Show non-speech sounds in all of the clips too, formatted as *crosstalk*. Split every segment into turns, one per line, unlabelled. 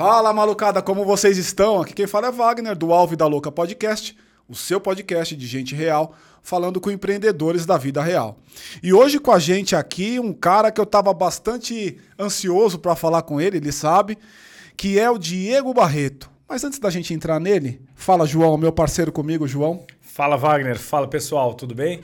Fala malucada, como vocês estão? Aqui quem fala é Wagner, do Alve da Louca Podcast, o seu podcast de gente real, falando com empreendedores da vida real. E hoje com a gente aqui, um cara que eu estava bastante ansioso para falar com ele, ele sabe, que é o Diego Barreto. Mas antes da gente entrar nele, fala João, meu parceiro comigo, João.
Fala Wagner, fala pessoal, tudo bem?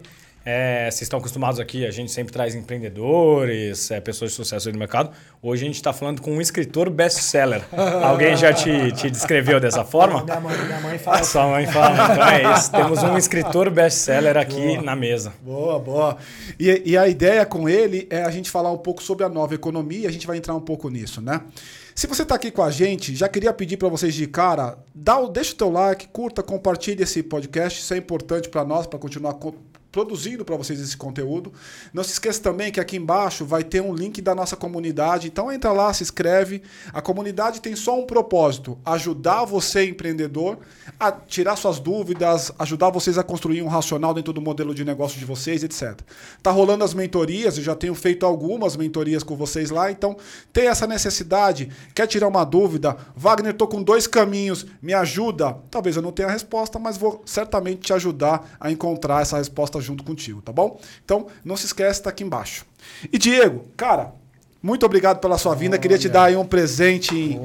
É, vocês estão acostumados aqui, a gente sempre traz empreendedores, é, pessoas de sucesso aí no mercado. Hoje a gente está falando com um escritor best-seller. *laughs* Alguém já te, te descreveu dessa forma?
Minha mãe, minha mãe fala.
Sua mãe fala. Então é isso. *laughs* Temos um escritor best-seller aqui
Boa.
na mesa.
Boa, boa. E, e a ideia com ele é a gente falar um pouco sobre a nova economia, a gente vai entrar um pouco nisso, né? Se você está aqui com a gente, já queria pedir para vocês de cara, dá, o- deixa o teu like, curta, compartilhe esse podcast, isso é importante para nós, para continuar co- produzindo para vocês esse conteúdo. Não se esqueça também que aqui embaixo vai ter um link da nossa comunidade, então entra lá, se inscreve. A comunidade tem só um propósito, ajudar você, empreendedor, a tirar suas dúvidas, ajudar vocês a construir um racional dentro do modelo de negócio de vocês, etc. Tá rolando as mentorias, eu já tenho feito algumas mentorias com vocês lá, então tem essa necessidade, quer tirar uma dúvida, Wagner, tô com dois caminhos, me ajuda? Talvez eu não tenha a resposta, mas vou certamente te ajudar a encontrar essa resposta junto contigo, tá bom? Então, não se esquece, tá aqui embaixo. E Diego, cara, muito obrigado pela sua vinda, queria te dar aí um presente em,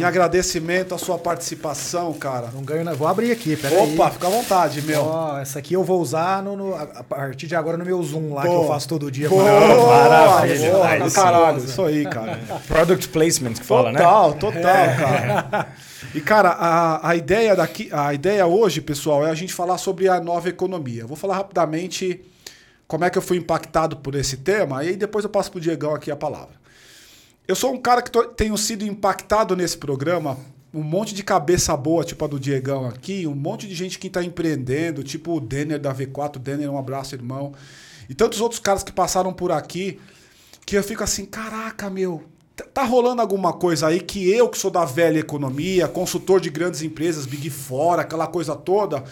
em agradecimento à sua participação, cara.
Não ganho, não. Vou abrir aqui, peraí.
Opa, fica à vontade, meu.
Ó, essa aqui eu vou usar no, no- a partir de agora no meu Zoom lá, que eu faço todo dia.
Boa,
Maravilha.
Maravilha,
boa,
aí
caralho, isso aí, cara.
Product placement que fala, né?
Total, total, cara. E, cara, a, a, ideia daqui, a ideia hoje, pessoal, é a gente falar sobre a nova economia. Eu vou falar rapidamente como é que eu fui impactado por esse tema, e aí depois eu passo pro Diegão aqui a palavra. Eu sou um cara que tô- tenho sido impactado nesse programa, um monte de cabeça boa, tipo a do Diegão aqui, um monte de gente que está empreendendo, tipo o Denner da V4, Denner, um abraço, irmão. E tantos outros caras que passaram por aqui, que eu fico assim, caraca, meu, tá- tá rolando alguma coisa aí que eu, que sou da velha economia, consultor de grandes empresas, Big Four, aquela coisa toda,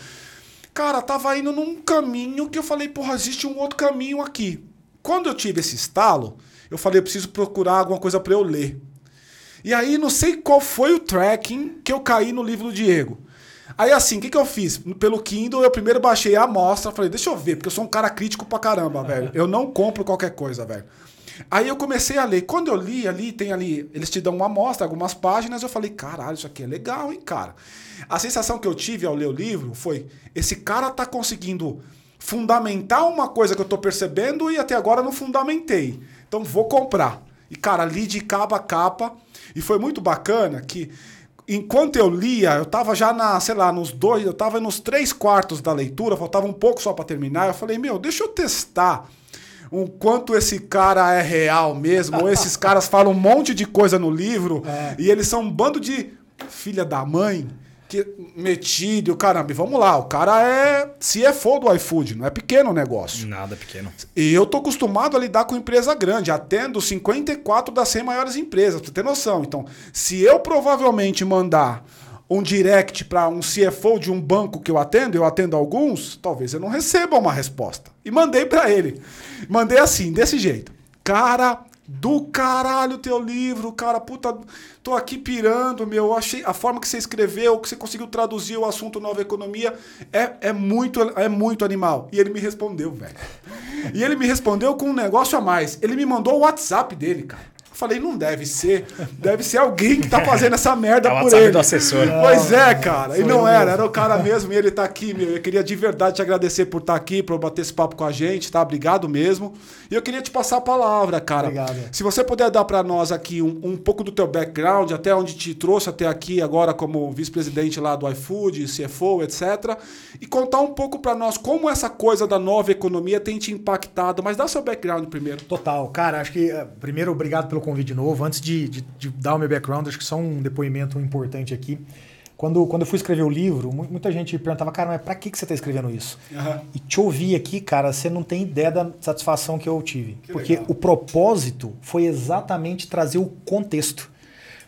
cara, tava indo num caminho que eu falei, porra, existe um outro caminho aqui. Quando eu tive esse estalo, eu falei, eu preciso procurar alguma coisa para eu ler. E aí, não sei qual foi o tracking que eu caí no livro do Diego. Aí, assim, o que, que eu fiz? Pelo Kindle, eu primeiro baixei a amostra, falei, deixa eu ver, porque eu sou um cara crítico pra caramba, velho. Eu não compro qualquer coisa, velho. Aí eu comecei a ler. Quando eu li ali, tem ali, eles te dão uma amostra, algumas páginas, eu falei, caralho, isso aqui é legal, hein, cara. A sensação que eu tive ao ler o livro foi, esse cara tá conseguindo fundamentar uma coisa que eu tô percebendo e até agora não fundamentei. Então vou comprar. E, cara, li de capa a capa. E foi muito bacana que, enquanto eu lia, eu tava já na, sei lá, nos dois, eu tava nos três quartos da leitura, faltava um pouco só para terminar. Eu falei, meu, deixa eu testar o quanto esse cara é real mesmo. Ou esses caras falam um monte de coisa no livro e eles são um bando de filha da mãe. Que metido, caramba, vamos lá, o cara é CFO do iFood, não é pequeno o negócio.
Nada pequeno.
E eu tô acostumado a lidar com empresa grande, atendo 54 das 100 maiores empresas, pra você ter noção. Então, se eu provavelmente mandar um direct para um CFO de um banco que eu atendo, eu atendo alguns, talvez eu não receba uma resposta. E mandei para ele. Mandei assim, desse jeito. Cara, do caralho teu livro, cara, puta, tô aqui pirando, meu, eu achei a forma que você escreveu, que você conseguiu traduzir o assunto nova economia é, é muito é muito animal. E ele me respondeu, velho. E ele me respondeu com um negócio a mais. Ele me mandou o WhatsApp dele, cara. Eu falei, não deve ser. Deve ser alguém que tá fazendo essa merda
É o
por ele.
do assessor.
Pois é, cara. E não era, era o cara mesmo e ele tá aqui, meu. Eu queria de verdade te agradecer por estar aqui, por bater esse papo com a gente, tá? Obrigado mesmo. E eu queria te passar a palavra, cara.
Obrigado.
Se você puder dar para nós aqui um, um pouco do teu background, até onde te trouxe até aqui agora como vice-presidente lá do iFood, CFO, etc. E contar um pouco para nós como essa coisa da nova economia tem te impactado. Mas dá seu background primeiro.
Total. Cara, acho que, eh, primeiro, obrigado pelo convite de novo. Antes de, de- de dar o meu background, acho que só um depoimento importante aqui. Quando, quando eu fui escrever o livro, mu- muita gente perguntava, cara, mas pra que, que você tá escrevendo isso?
Aham.
E te ouvir aqui, cara, você não tem ideia da satisfação que eu tive.
Que
Porque
legal.
o propósito foi exatamente trazer o contexto.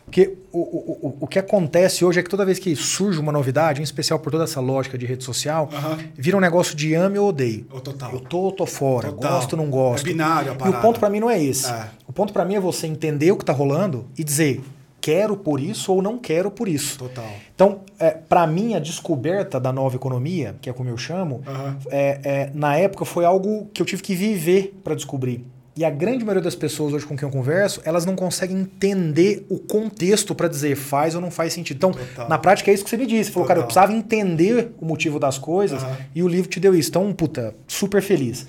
Porque o, o, o, o que acontece hoje é que toda vez que surge uma novidade, em especial por toda essa lógica de rede social,
Aham.
vira um negócio de ame ou odeio.
Ô, total.
Eu tô ou tô fora,
Total.
gosto ou não gosto.
É binário a
E o
parada.
ponto pra mim não é esse.
É.
O ponto pra mim é você entender o que tá rolando e dizer quero por isso ou não quero por isso.
Total.
Então, é, para mim, a descoberta da nova economia, que é como eu chamo,
Aham.
é, é, na época foi algo que eu tive que viver para descobrir. E a grande maioria das pessoas hoje com quem eu converso, elas não conseguem entender o contexto para dizer faz ou não faz sentido. Então,
Total.
na prática é isso que você me disse. Você falou, cara, eu
Total.
precisava entender o motivo das coisas
Aham.
e o livro te deu isso. Então, puta, super feliz.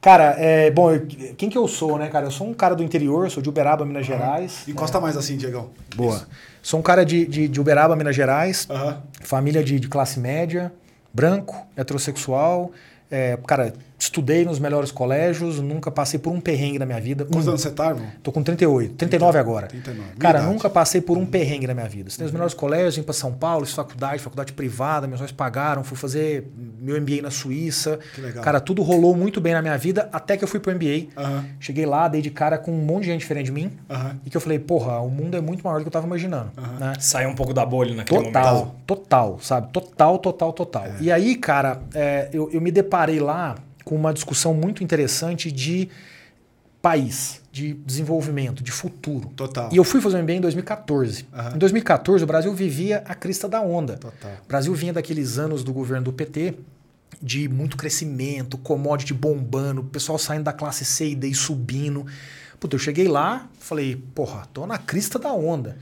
Cara, é, bom, eu- quem que eu sou, né, cara? Eu sou um cara do interior, sou de Uberaba, Minas Gerais.
Encosta mais assim, Diegão.
Boa. Sou um cara de, de, de Uberaba, Minas Gerais.
Aham.
Família de, de classe média, branco, heterossexual. É, cara, estudei nos melhores colégios, nunca passei por um perrengue na minha vida.
Quantos
Um.
anos você tá, irmão?
Tô com 38, 39 agora.
39. Minha
Cara,
idade.
nunca passei por um perrengue na minha vida. Estudei nos melhores colégios, vim para São Paulo, fiz faculdade, faculdade privada, meus pais pagaram, fui fazer meu MBA na Suíça.
Que legal.
Cara, tudo rolou muito bem na minha vida, até que eu fui pro MBA.
Aham.
Cheguei lá, dei de cara com um monte de gente diferente de mim.
Aham.
E que eu falei, porra, o mundo é muito maior do que eu tava imaginando. Né?
Saiu um pouco da bolha naquele
Total,
momento.
total, sabe? Total, total, total. E aí, cara, é, eu, eu me deparei lá com uma discussão muito interessante de país, de desenvolvimento, de futuro.
Total.
E eu fui fazer um MBA em 2014.
Aham.
Em 2014, o Brasil vivia a crista da onda.
Total.
O Brasil vinha daqueles anos do governo do PT de muito crescimento, commodity bombando, o pessoal saindo da classe C e D e subindo. Puta, eu cheguei lá, falei, porra, tô na crista da onda.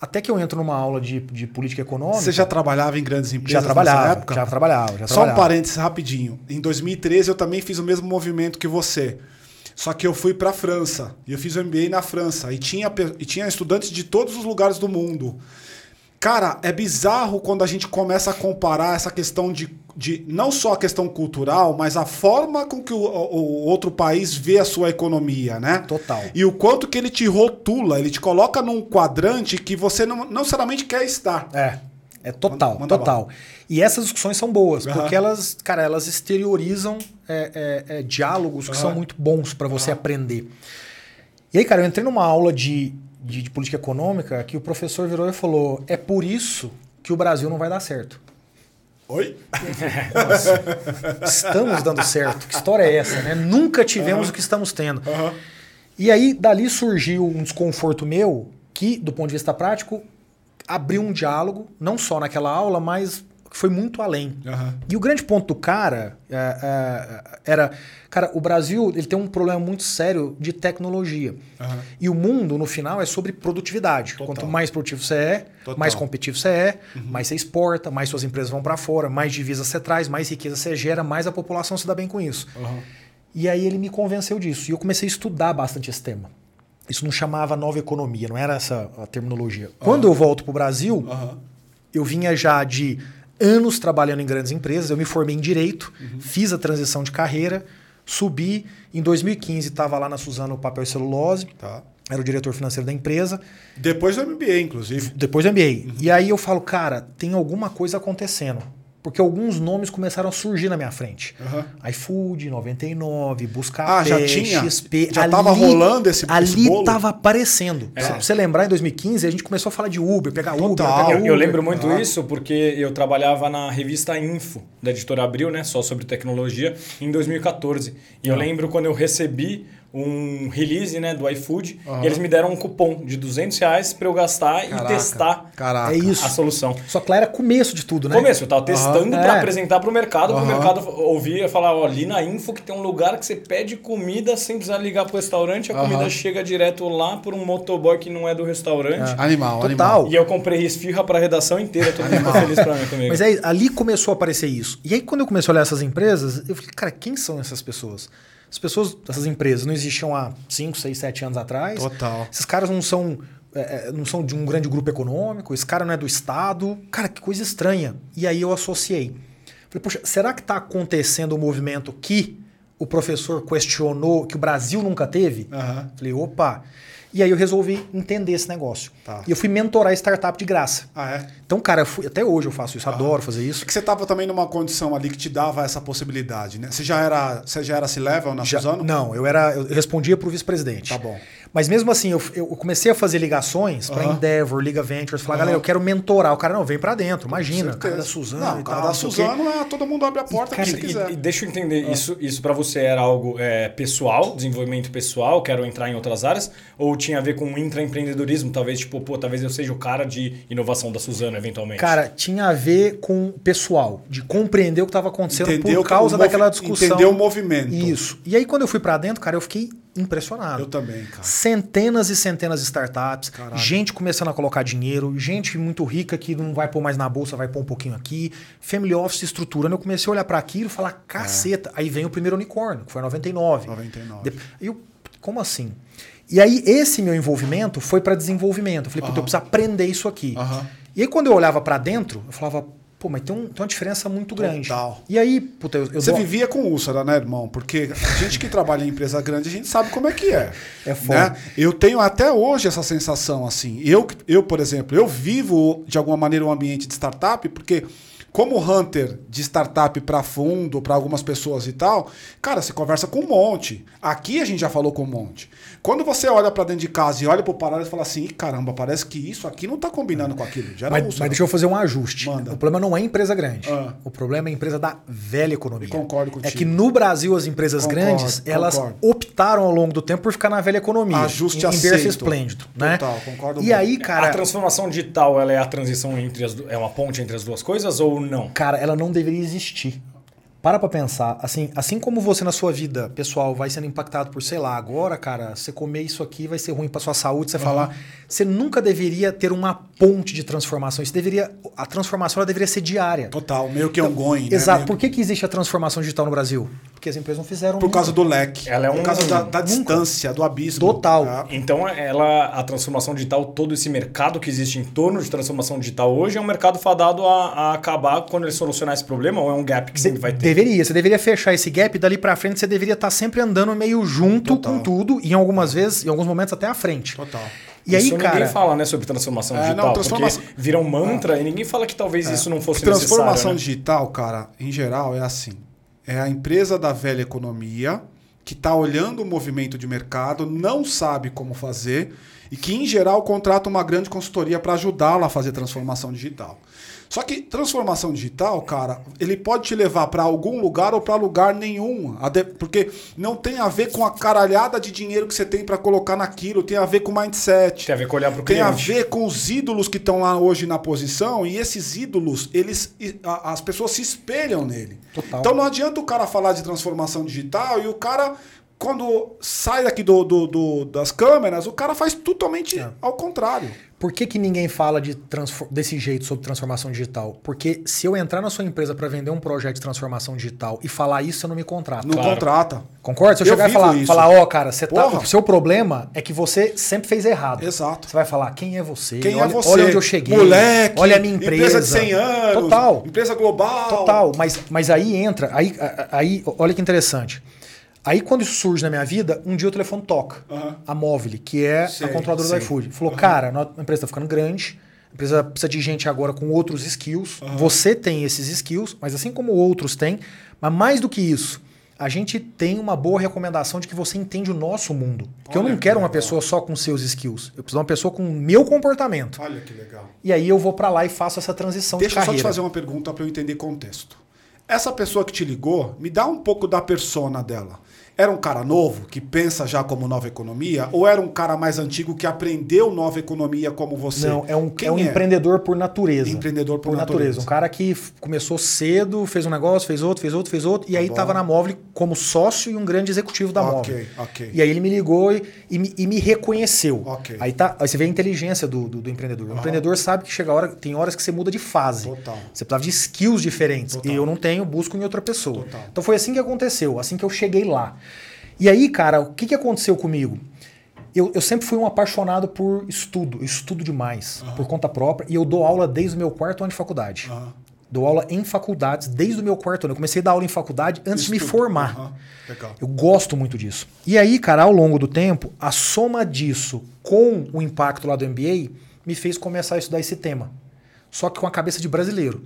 Até que eu entro numa aula de, de política econômica.
Você já trabalhava em grandes empresas
já trabalhava,
nessa época?
já trabalhava, já
Só um parênteses rapidinho. Em 2013 eu também fiz o mesmo movimento que você. Só que eu fui para a França. E eu fiz o MBA na França. E tinha, e tinha estudantes de todos os lugares do mundo. Cara, é bizarro quando a gente começa a comparar essa questão de, de não só a questão cultural, mas a forma com que o, o- outro país vê a sua economia, né?
Total.
E o quanto que ele te rotula, ele te coloca num quadrante que você não, não necessariamente quer estar.
É. É total,
Manda-
total. E essas discussões são boas,
Aham.
porque elas, cara, elas exteriorizam é, é, é, diálogos que
Aham.
são muito bons para você aprender. E aí, cara, eu entrei numa aula de, de, de política econômica que o professor virou e falou: é por isso que o Brasil não vai dar certo.
Oi?
Estamos dando certo. Que história é essa, né? Nunca tivemos o que estamos tendo.
Aham.
E aí, dali surgiu um desconforto meu que, do ponto de vista prático, abriu um diálogo, não só naquela aula, mas foi muito além.
Aham.
E o grande ponto do cara é, é, era, cara, o Brasil ele tem um problema muito sério de tecnologia.
Aham.
E o mundo, no final, é sobre produtividade.
Total.
Quanto mais produtivo você é,
Total. Uhum.
mais competitivo você é, mais você exporta, mais suas empresas vão para fora, mais divisas você traz, mais riqueza você gera, mais a população se dá bem com isso. E aí ele me convenceu disso. E eu comecei a estudar bastante esse tema. Isso não chamava nova economia, não era essa a terminologia. Quando eu volto para o Brasil, eu vinha já de anos trabalhando em grandes empresas, eu me formei em direito, fiz a transição de carreira, subi. Em 2015 estava lá na Suzano Papel e Celulose,
Tá.
era o diretor financeiro da empresa,
Depois do MBA, inclusive.
depois do MBA. E aí eu falo, cara, tem alguma coisa acontecendo. Porque alguns nomes começaram a surgir na minha frente.
Aham.
iFood, 99, Buscapé,
Ah, já tinha?
XP.
Já tava rolando esse-
Ali
esse bolo?
tava aparecendo.
É.
Se você lembrar, em 2015, a gente começou a falar de Uber, pegar Uber,
Total.
pegar
Eu,
Uber.
eu lembro muito
Ah.
isso porque eu trabalhava na revista Info, da editora Abril, né? Só sobre tecnologia, em 2014. E eu lembro quando eu recebi um release né, do iFood
Aham.
e eles me deram um cupom de 200 reais para eu gastar
Caraca.
e testar
Caraca.
É isso.
a solução.
Só que lá era começo de tudo, né?
Começo, eu tava testando
Aham.
para
É.
apresentar para o mercado, para o mercado ouvir e falar, ó, ali na Info que tem um lugar que você pede comida sem precisar ligar pro restaurante, a comida chega direto lá por um motoboy que não é do restaurante.
Animal,
Total.
animal.
E eu comprei esfirra para a redação inteira, todo mundo feliz pra mim comigo.
Mas aí, ali começou a aparecer isso. E aí, quando eu comecei a olhar essas empresas, eu falei, cara, quem são essas pessoas? As pessoas, essas empresas, não existiam há 5, 6, 7 anos atrás.
Total.
Esses caras não são, é, é, não são de um grande grupo econômico, esse cara não é do Estado. Cara, que coisa estranha. E aí eu associei. Falei, poxa, será que está acontecendo um movimento que o professor questionou, que o Brasil nunca teve?
Aham.
Falei, opa. E aí eu resolvi entender esse negócio.
Tá.
E eu fui mentorar startup de graça.
Ah, é?
Então, cara, fui- até hoje eu faço isso, adoro fazer isso.
É que você tava também numa condição ali que te dava essa possibilidade, né? Você já era, você já era C-level na
Já-
Suzano?
não, eu era, eu respondia para o vice-presidente.
Tá bom.
Mas mesmo assim, eu, eu comecei a fazer ligações pra
Aham.
Endeavor, Liga Ventures, falar,
Aham.
galera, eu quero mentorar. O cara, não, vem pra dentro, imagina. O cara da Suzano
Não,
e
o cara
tal,
da. Suzano, é, todo mundo abre a porta
cara,
que você
E,
quiser.
e deixa eu entender,
Ah.
isso, isso para você era algo é, pessoal, desenvolvimento pessoal, quero entrar em outras áreas, ou tinha a ver com intraempreendedorismo, talvez, tipo, pô, talvez eu seja o cara de inovação da Suzano, eventualmente.
Cara, tinha a ver com o pessoal, de compreender o que estava acontecendo
Entendeu
por causa daquela discussão.
entendeu o movimento.
Isso. E aí, quando eu fui pra dentro, cara, eu fiquei impressionado.
Eu também, cara.
Centenas e centenas de startups,
Caralho.
gente começando a colocar dinheiro, gente muito rica que não vai pôr mais na bolsa, vai pôr um pouquinho aqui, family office estruturando. Eu comecei a olhar para aquilo e falar, caceta. Aí vem o primeiro unicórnio, que foi em 99.
99.
De- E eu, como assim? E aí, esse meu envolvimento foi para desenvolvimento. Eu falei, puta, eu preciso aprender isso aqui.
Aham.
E aí, quando eu olhava para dentro, eu falava, pô, mas tem, um- tem uma diferença muito grande.
Total.
E aí, puta, eu, eu
Você
dou-
vivia com úlcera, né, irmão? Porque a gente que trabalha em empresa grande, a gente sabe como é que é.
É foda.
né? Eu tenho até hoje essa sensação, assim. Eu, eu, por exemplo, eu vivo de alguma maneira um ambiente de startup, porque como hunter de startup para fundo, para algumas pessoas e tal, cara, você conversa com um monte. Aqui a gente já falou com um monte. Quando você olha para dentro de casa e olha pro paralelo e fala assim, "Ih, caramba, parece que isso aqui não tá combinando com aquilo. Já era
Mas,
úlcera.
mas deixa eu fazer um ajuste.
Manda.
O problema não é empresa grande.
Ah.
O problema é a empresa da velha economia.
Concordo
É
contigo.
que no Brasil as empresas
Concordo,
grandes, elas
concordo.
optaram ao longo do tempo por ficar na velha economia.
Ajuste
em, em berço
aceito.
esplêndido. Né?
Total, concordo
E
muito.
aí,
a
cara,
transformação digital, ela é a transição entre as é uma ponte entre as duas coisas ou não?
cara, ela não deveria existir. Para pra pensar, assim, assim como você na sua vida pessoal vai sendo impactado por, sei lá, agora, cara, você comer isso aqui vai ser ruim pra sua saúde, você falar, você nunca deveria ter uma ponte de transformação. Isso deveria, a transformação ela deveria ser diária.
Total, meio que ongoing, né?
Exato.
Meio-
Por que, que existe a transformação digital no Brasil? Porque as empresas não fizeram.
Por causa do leque.
Ela é um-
Por causa da, da distância, do abismo.
Total.
Ah,
Então, ela, a transformação digital, todo esse mercado que existe em torno de transformação digital hoje é um mercado fadado a, a acabar quando ele solucionar esse problema ou é um gap que sempre vai ter?
Deveria. Você deveria fechar esse gap e dali pra frente você deveria estar sempre andando meio junto
Total.
com tudo e em algumas vezes, em alguns momentos até à frente.
Total.
E aí,
isso
cara,
ninguém fala, né, sobre transformação
É,
digital,
não, transformação-
porque vira um mantra e ninguém fala que talvez isso não fosse
Transformação
necessário, né?
digital, cara, em geral é assim. É a empresa da velha economia que está olhando o movimento de mercado, não sabe como fazer e que, em geral, contrata uma grande consultoria para ajudá-la a fazer transformação digital. Só que transformação digital, cara, ele pode te levar para algum lugar ou para lugar nenhum. Porque não tem a ver com a caralhada de dinheiro que você tem para colocar naquilo, tem a ver com mindset.
Tem a ver com olhar para o
Tem a
cliente.
ver com os ídolos que estão lá hoje na posição e esses ídolos, eles as pessoas se espelham nele.
Total.
Então não adianta o cara falar de transformação digital e o cara quando sai daqui do, do- do- das câmeras, o cara faz totalmente
É.
ao contrário.
Por que, que ninguém fala de desse jeito sobre transformação digital? Porque se eu entrar na sua empresa para vender um projeto de transformação digital e falar isso, você não me contrata.
Não
Claro.
contrata.
Concorda? Se eu,
Eu
chegar e falar,
isso.
falar, ó, cara, você tá, o seu problema é que você sempre fez errado.
Exato.
Você vai falar, quem é você?
Quem
olha,
é você?
Olha onde eu cheguei.
Moleque,
olha a minha empresa.
Empresa de 100 anos.
Total.
Empresa global.
Total. Mas, mas aí entra, aí, aí, olha que interessante. Aí quando isso surge na minha vida, um dia o telefone toca.
Aham.
A Móvel, que é
Sei,
a controladora
sei.
do iFood. Falou, cara, no- a empresa está ficando grande, a empresa precisa de gente agora com outros skills. Você tem esses skills, mas assim como outros têm. Mas mais do que isso, a gente tem uma boa recomendação de que você entende o nosso mundo. Porque eu
Olha
não
que
quero uma
legal.
pessoa só com seus skills. Eu preciso de uma pessoa com o meu comportamento.
Olha que legal.
E aí eu vou para lá e faço essa transição
Deixa
de
eu só
carreira.
te fazer uma pergunta para eu entender contexto. Essa pessoa que te ligou, me dá um pouco da persona dela. Era um cara novo, que pensa já como nova economia? Ou era um cara mais antigo que aprendeu nova economia como você?
Não, é um,
Quem
é um empreendedor por natureza.
Empreendedor por
por natureza.
natureza.
Um cara que começou cedo, fez um negócio, fez outro, fez outro, fez outro, e aí
bom.
estava na Móvel como sócio e um grande executivo da
Ok,
Móvel.
ok.
E aí ele me ligou e, e me, e me reconheceu.
Ok.
Aí, tá, aí você vê a inteligência do, do, do empreendedor. O empreendedor sabe que chega a hora, tem horas que você muda de fase.
Total.
Você precisava de skills diferentes.
Total.
E eu não tenho, busco em outra pessoa.
Total.
Então foi assim que aconteceu, assim que eu cheguei lá. E aí, cara, o que, que aconteceu comigo? Eu, eu sempre fui um apaixonado por estudo, eu estudo demais, por conta própria, e eu dou aula desde o meu quarto ano de faculdade.
Aham.
Dou aula em faculdades desde o meu quarto ano. Eu comecei a dar aula em faculdade antes de me
Estudo.
formar.
Aham, Legal.
Eu gosto muito disso. E aí, cara, ao longo do tempo, a soma disso com o impacto lá do MBA me fez começar a estudar esse tema. Só que com a cabeça de brasileiro.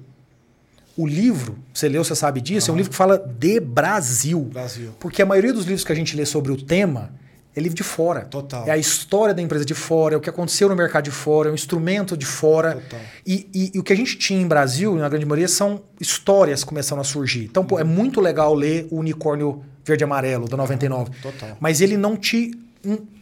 O livro, você leu, você sabe disso, é um livro que fala de Brasil.
Brasil.
Porque a maioria dos livros que a gente lê sobre o tema, É livro de fora.
Total.
É a história da empresa de fora, é o que aconteceu no mercado de fora, é um instrumento de fora.
Total.
E, e- e o que a gente tinha em Brasil, na grande maioria, são histórias começando a surgir. Então, pô, é muito legal ler o Unicórnio Verde e Amarelo, da 99.
Total.
Mas ele não te,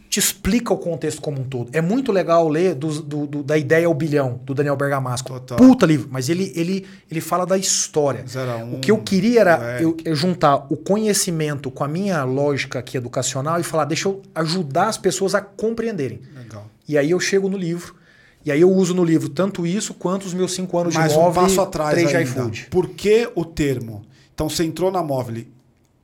te explica o contexto como um todo. É muito legal ler do- do- do- da ideia ao bilhão, do Daniel Bergamasco.
Total.
Puta livro. Mas ele, ele, ele fala da história.
Um,
o que eu queria era eu, eu juntar o conhecimento com a minha lógica aqui educacional e falar, deixa eu ajudar as pessoas a compreenderem.
Legal.
E aí eu chego no livro, e aí eu uso no livro tanto isso quanto os meus cinco anos
Mais
de
um
móvel
passo atrás
três de
ainda.
iFood.
Por que o termo? Então você entrou na Móvel.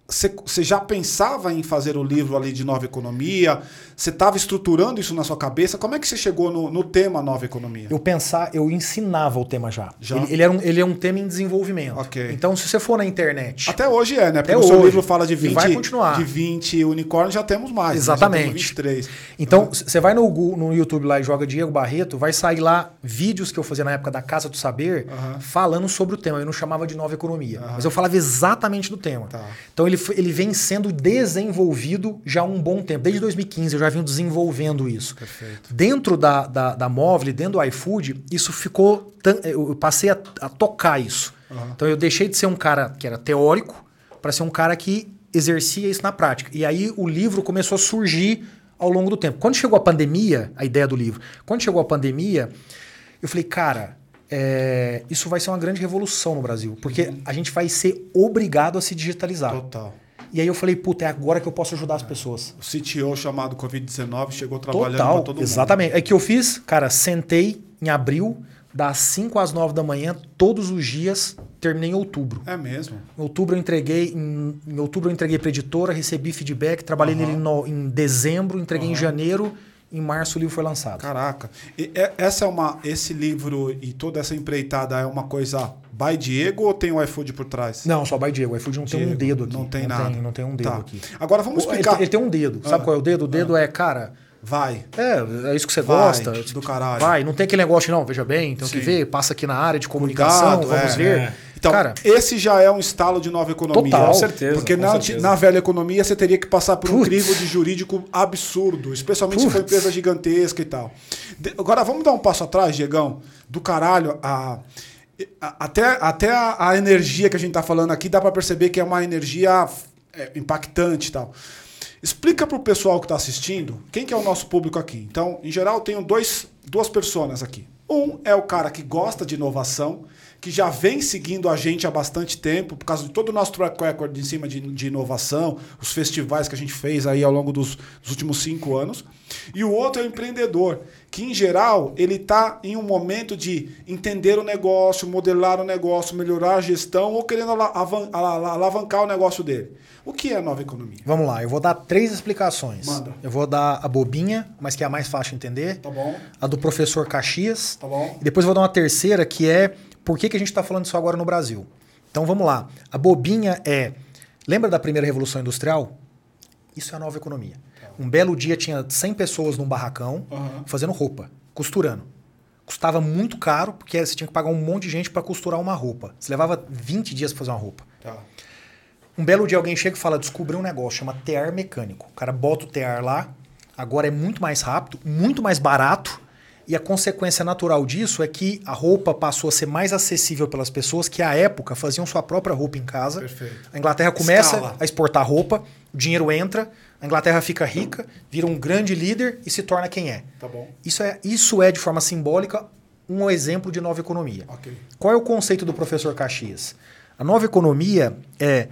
Você, já pensava em fazer o livro ali de nova economia? Você estava estruturando isso na sua cabeça? Como é que você chegou no, no tema nova economia?
Eu pensar, eu ensinava o tema já.
Já?
Ele, ele, era um, ele é um tema em desenvolvimento.
Ok.
Então, se você for na internet.
Até hoje é, né? Porque
Até
o seu
hoje.
livro fala de
E
20,
vai continuar.
de 20 unicórnios, já temos mais. né?
Exatamente.
temos 23.
Então, você vai no, no YouTube lá e joga Diego Barreto, vai sair lá vídeos que eu fazia na época da Casa do Saber
Aham.
falando sobre o tema. Eu não chamava de nova economia, mas eu falava exatamente do tema.
Tá.
Então, ele, foi- ele vem sendo desenvolvido já há um bom tempo. Desde 2015 eu já venho desenvolvendo isso.
Perfeito.
Dentro da, da, da Móvel, dentro do iFood, isso ficou. Eu passei a, a tocar isso.
Aham.
Então eu deixei de ser um cara que era teórico para ser um cara que exercia isso na prática. E aí o livro começou a surgir ao longo do tempo. Quando chegou a pandemia, a ideia do livro, quando chegou a pandemia, eu falei, cara, é, isso vai ser uma grande revolução no Brasil, porque a gente vai ser obrigado a se digitalizar.
Total.
E aí eu falei, puta, é agora que eu posso ajudar as pessoas.
O CTO chamado Covid-19 chegou trabalhando
Total,
para todo mundo.
exatamente. É que eu fiz, cara, sentei em abril, das 5 às 9 da manhã, todos os dias, terminei em outubro.
É mesmo.
Em outubro eu entreguei, em, em outubro eu entreguei para editora, recebi feedback, trabalhei
Aham.
nele no- em dezembro, entreguei em janeiro, em março o livro foi lançado.
Caraca. E é- essa é uma, esse livro e toda essa empreitada é uma coisa by Diego ou tem o iFood por trás?
Não, só by Diego. O iFood não tem um
Diego,
dedo aqui.
Não tem nada.
não tem um dedo
Tá.
aqui.
Agora vamos
O- ele,
explicar.
ele tem um dedo. Sabe
Ah.
qual é o dedo? O dedo é, cara.
Vai.
É, é isso que você
Vai,
gosta.
do caralho.
Vai, não tem aquele negócio, não, veja bem, tem
Sim.
que ver, passa aqui na área de comunicação,
Cuidado,
vamos
é,
ver.
é.
Então,
Cara,
esse já é um estalo de nova economia.
Total.
Com certeza.
Porque
com
na,
certeza.
na velha economia você teria que passar por um
Putz.
crivo de jurídico absurdo, especialmente se for
Putz.
empresa gigantesca e tal. De- agora vamos dar um passo atrás, Diegão, do caralho. A, a- até até a, a energia que a gente tá falando aqui dá para perceber que é uma energia é, impactante e tal. Explica pro pessoal que está assistindo quem que é o nosso público aqui. Então, em geral, eu tenho dois, duas personas aqui. Um é o cara que gosta de inovação, que já vem seguindo a gente há bastante tempo, por causa de todo o nosso track record em cima de, de inovação, os festivais que a gente fez aí ao longo dos, dos últimos cinco anos. E o outro é o empreendedor, que em geral ele está em um momento de entender o negócio, modelar o negócio, melhorar a gestão ou querendo ala- avan- ala- alavancar o negócio dele. O que é a nova economia?
Vamos lá, eu vou dar três explicações.
Manda.
Eu vou dar a bobinha, mas que é a mais fácil de entender.
Tá bom?
A do professor Caxias.
Tá bom?
E depois eu vou dar uma terceira, que é por que, que a gente está falando isso agora no Brasil. Então vamos lá. A bobinha é. Lembra da primeira revolução industrial? Isso é a nova economia. Um belo dia tinha 100 pessoas num barracão
Aham.
fazendo roupa, costurando. Custava muito caro, porque você tinha que pagar um monte de gente para costurar uma roupa. Você levava 20 dias para fazer uma roupa.
Tá.
Um belo dia alguém chega e fala: descobri um negócio, chama tear mecânico. O cara bota o tear lá, agora é muito mais rápido, muito mais barato, e a consequência natural disso é que a roupa passou a ser mais acessível pelas pessoas que, à época, faziam sua própria roupa em casa.
Perfeito.
A Inglaterra começa
Escala.
a exportar roupa, o dinheiro entra, a Inglaterra fica rica, vira um grande líder e se torna quem é.
Tá bom.
Isso é, isso é de forma simbólica, um exemplo de nova economia.
Ok.
Qual é o conceito do professor Caxias? A nova economia é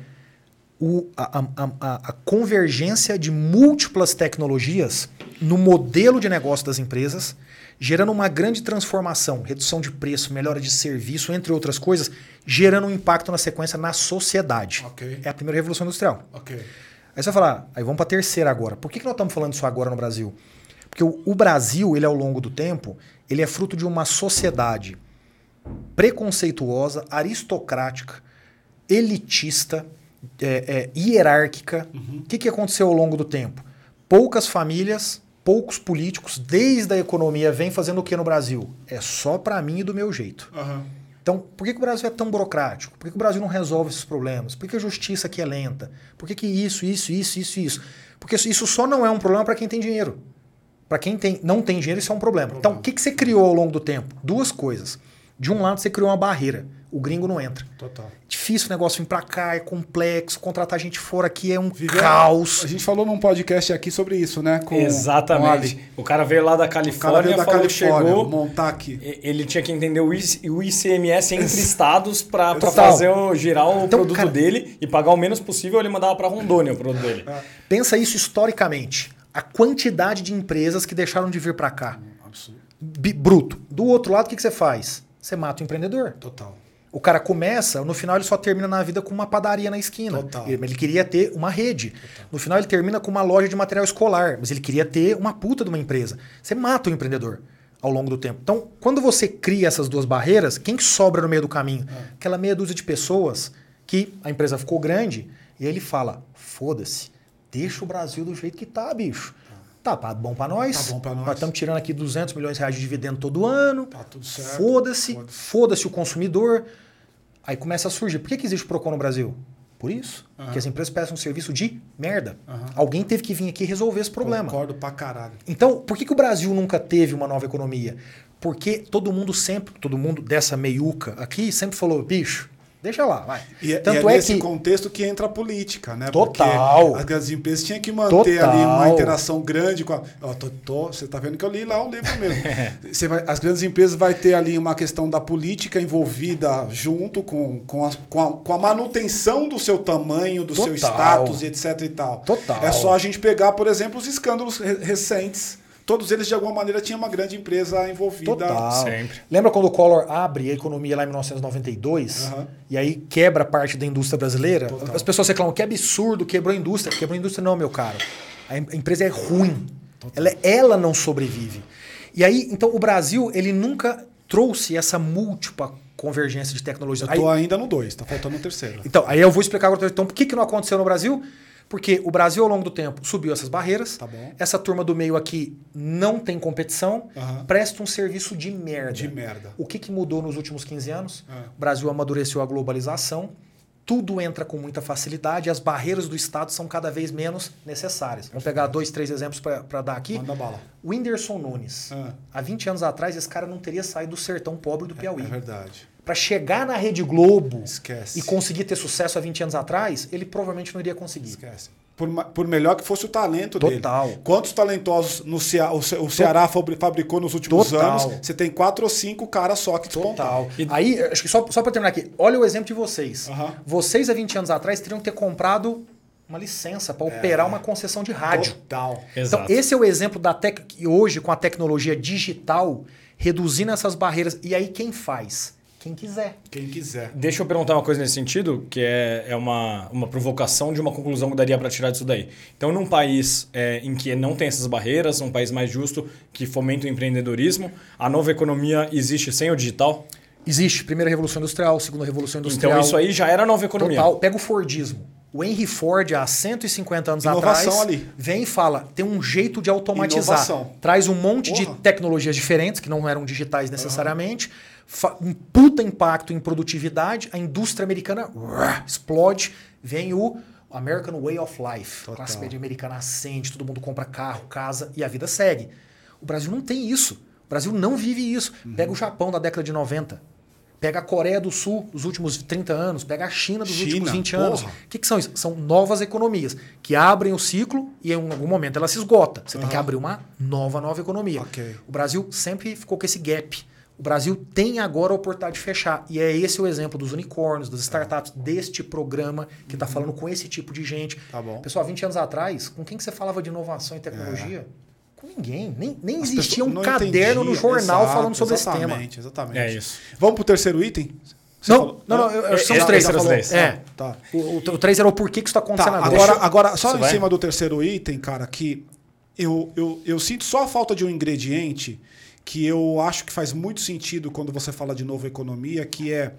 o- a, a- a- a convergência de múltiplas tecnologias no modelo de negócio das empresas, gerando uma grande transformação, redução de preço, melhora de serviço, entre outras coisas, gerando um impacto na sequência na sociedade.
Ok.
É a primeira revolução industrial.
Ok.
Aí você vai falar, aí vamos para a terceira agora. Por que, que nós estamos falando isso agora no Brasil? Porque o, o Brasil, ele ao longo do tempo, ele é fruto de uma sociedade preconceituosa, aristocrática, elitista, é, é, hierárquica. O que, que aconteceu ao longo do tempo? Poucas famílias, poucos políticos, desde a economia, vem fazendo o que no Brasil? É só para mim e do meu jeito.
Aham.
Então, por que, que o Brasil é tão burocrático? Por que, que o Brasil não resolve esses problemas? Por que a justiça aqui é lenta? Por que, que isso, isso, isso, isso, isso? Porque isso só não é um problema para quem tem dinheiro. Para quem tem, não tem dinheiro, isso é um problema. problema. Então, o que, que você criou ao longo do tempo? Duas coisas. De um lado, você criou uma barreira. O gringo não entra.
Total.
Difícil o negócio vir pra cá, é complexo. Contratar gente fora aqui é um Viver, caos.
A gente falou num podcast aqui sobre isso, né?
Com, Exatamente. Com o cara veio lá da Califórnia, o cara veio da falou, Califórnia, chegou,
montar aqui.
Ele tinha que entender o ICMS entre estados para fazer o, girar o então, produto cara, dele e pagar o menos possível. Ele mandava para Rondônia o produto dele.
É. Pensa isso historicamente. A quantidade de empresas que deixaram de vir para cá. Absurdo. Bruto. Do outro lado, o que, que você faz? Você mata o empreendedor.
Total.
O cara começa, no final ele só termina na vida com uma padaria na esquina. Total. Ele, queria ter uma rede. Total. No final ele termina com uma loja de material escolar, mas ele queria ter uma puta de uma empresa. Você mata o empreendedor ao longo do tempo. Então, quando você cria essas duas barreiras, quem que sobra no meio do caminho? É. Aquela meia dúzia de pessoas que a empresa ficou grande e aí ele fala: foda-se, deixa o Brasil do jeito que tá, bicho. Tá, tá bom para nós.
Tá bom para nós.
Nós estamos tirando aqui 200 milhões de reais de dividendo todo ano.
Tá tudo certo.
Foda-se, foda-se o consumidor. Aí começa a surgir. Por que, que existe o PROCON no Brasil? Por isso. Uhum. Porque as empresas prestam um serviço de merda. Uhum. Alguém teve que vir aqui resolver esse problema.
Concordo pra caralho.
Então, por que, que o Brasil nunca teve uma nova economia? Porque todo mundo sempre, todo mundo dessa meiuca aqui, sempre falou, bicho, Deixa lá, vai.
E, é, Tanto e é, é nesse que... contexto que entra a política, né?
Total.
Porque as grandes empresas tinham que manter Total. ali uma interação grande com a. Tô, tô, você está vendo que eu li lá o livro mesmo. *laughs* você vai, as grandes empresas vai ter ali uma questão da política envolvida junto com, com, a, com, a, com a manutenção do seu tamanho, do Total. seu status etc e tal.
Total.
É só a gente pegar, por exemplo, os escândalos recentes todos eles de alguma maneira tinham uma grande empresa envolvida.
Total. Sempre. Lembra quando o Collor abre a economia lá em 1992 uhum. e aí quebra parte da indústria brasileira? Total. As pessoas reclamam que absurdo, quebrou a indústria. Quebrou a indústria não, meu caro. A empresa é ruim. Ela, ela não sobrevive. E aí, então, o Brasil, ele nunca trouxe essa múltipla convergência de tecnologia.
Eu tô aí, ainda no 2, tá faltando o terceiro.
Então, aí eu vou explicar agora. Então, por que, que não aconteceu no Brasil? Porque o Brasil, ao longo do tempo, subiu essas barreiras.
Tá
Essa turma do meio aqui não tem competição, uhum. presta um serviço de merda.
De merda.
O que, que mudou nos últimos 15 anos? Uhum. O Brasil amadureceu a globalização, tudo entra com muita facilidade as barreiras do Estado são cada vez menos necessárias. Vamos pegar dois, três exemplos para dar aqui.
Manda bala.
O Whindersson Nunes. Uhum. Há 20 anos atrás, esse cara não teria saído do sertão pobre do Piauí.
É, é verdade
para chegar na Rede Globo
Esquece.
e conseguir ter sucesso há 20 anos atrás, ele provavelmente não iria conseguir.
Esquece. Por, por melhor que fosse o talento
Total.
dele. Quantos talentosos no Cea, o, o Ceará fabricou nos últimos
Total.
anos? Você tem quatro ou cinco caras só que
Total. E aí, acho que só, só para terminar aqui, olha o exemplo de vocês. Uhum. Vocês, há 20 anos atrás, teriam que ter comprado uma licença para é. operar uma concessão de rádio.
Total.
Então, Exato. esse é o exemplo da tec... hoje, com a tecnologia digital, reduzindo essas barreiras. E aí, quem faz? Quem quiser.
Quem quiser.
Deixa eu perguntar uma coisa nesse sentido, que é, é uma, uma provocação de uma conclusão que daria para tirar disso daí. Então, num país é, em que não tem essas barreiras, um país mais justo, que fomenta o empreendedorismo, a nova economia existe sem o digital?
Existe. Primeira Revolução Industrial, Segunda Revolução então, Industrial.
Então, isso aí já era nova economia.
Total. Pega o Fordismo. O Henry Ford, há 150 anos Inovação atrás, ali. vem e fala: tem um jeito de automatizar.
Inovação.
Traz um monte Porra. de tecnologias diferentes, que não eram digitais necessariamente. Uhum um puta impacto em produtividade, a indústria americana explode, vem o American Way of Life. Total. Classe média americana ascende, todo mundo compra carro, casa e a vida segue. O Brasil não tem isso. O Brasil não vive isso. Uhum. Pega o Japão da década de 90. Pega a Coreia do Sul dos últimos 30 anos, pega a China dos China, últimos 20 porra. anos. O que, que, são isso? São novas economias que abrem o ciclo e em algum momento ela se esgota. Você uhum. tem que abrir uma nova, nova economia.
Okay.
O Brasil sempre ficou com esse gap. O Brasil tem agora a oportunidade de fechar. E é esse o exemplo dos unicórnios, das startups, tá. deste programa que está uhum. falando com esse tipo de gente.
Tá bom.
Pessoal, 20 anos atrás, com quem que você falava de inovação e tecnologia? É. Com ninguém. Nem, nem existia um caderno no jornal Exato, falando sobre esse tema.
Exatamente, exatamente.
É isso.
Vamos para o terceiro item?
não, não, não, eu, são os três.
Os três.
É. Tá. O, o, o, três era o porquê que isso está acontecendo
tá, agora. Agora, só Você em vai? cima do terceiro item, cara, que eu, eu, eu sinto só a falta de um ingrediente que eu acho que faz muito sentido quando você fala de nova economia, que é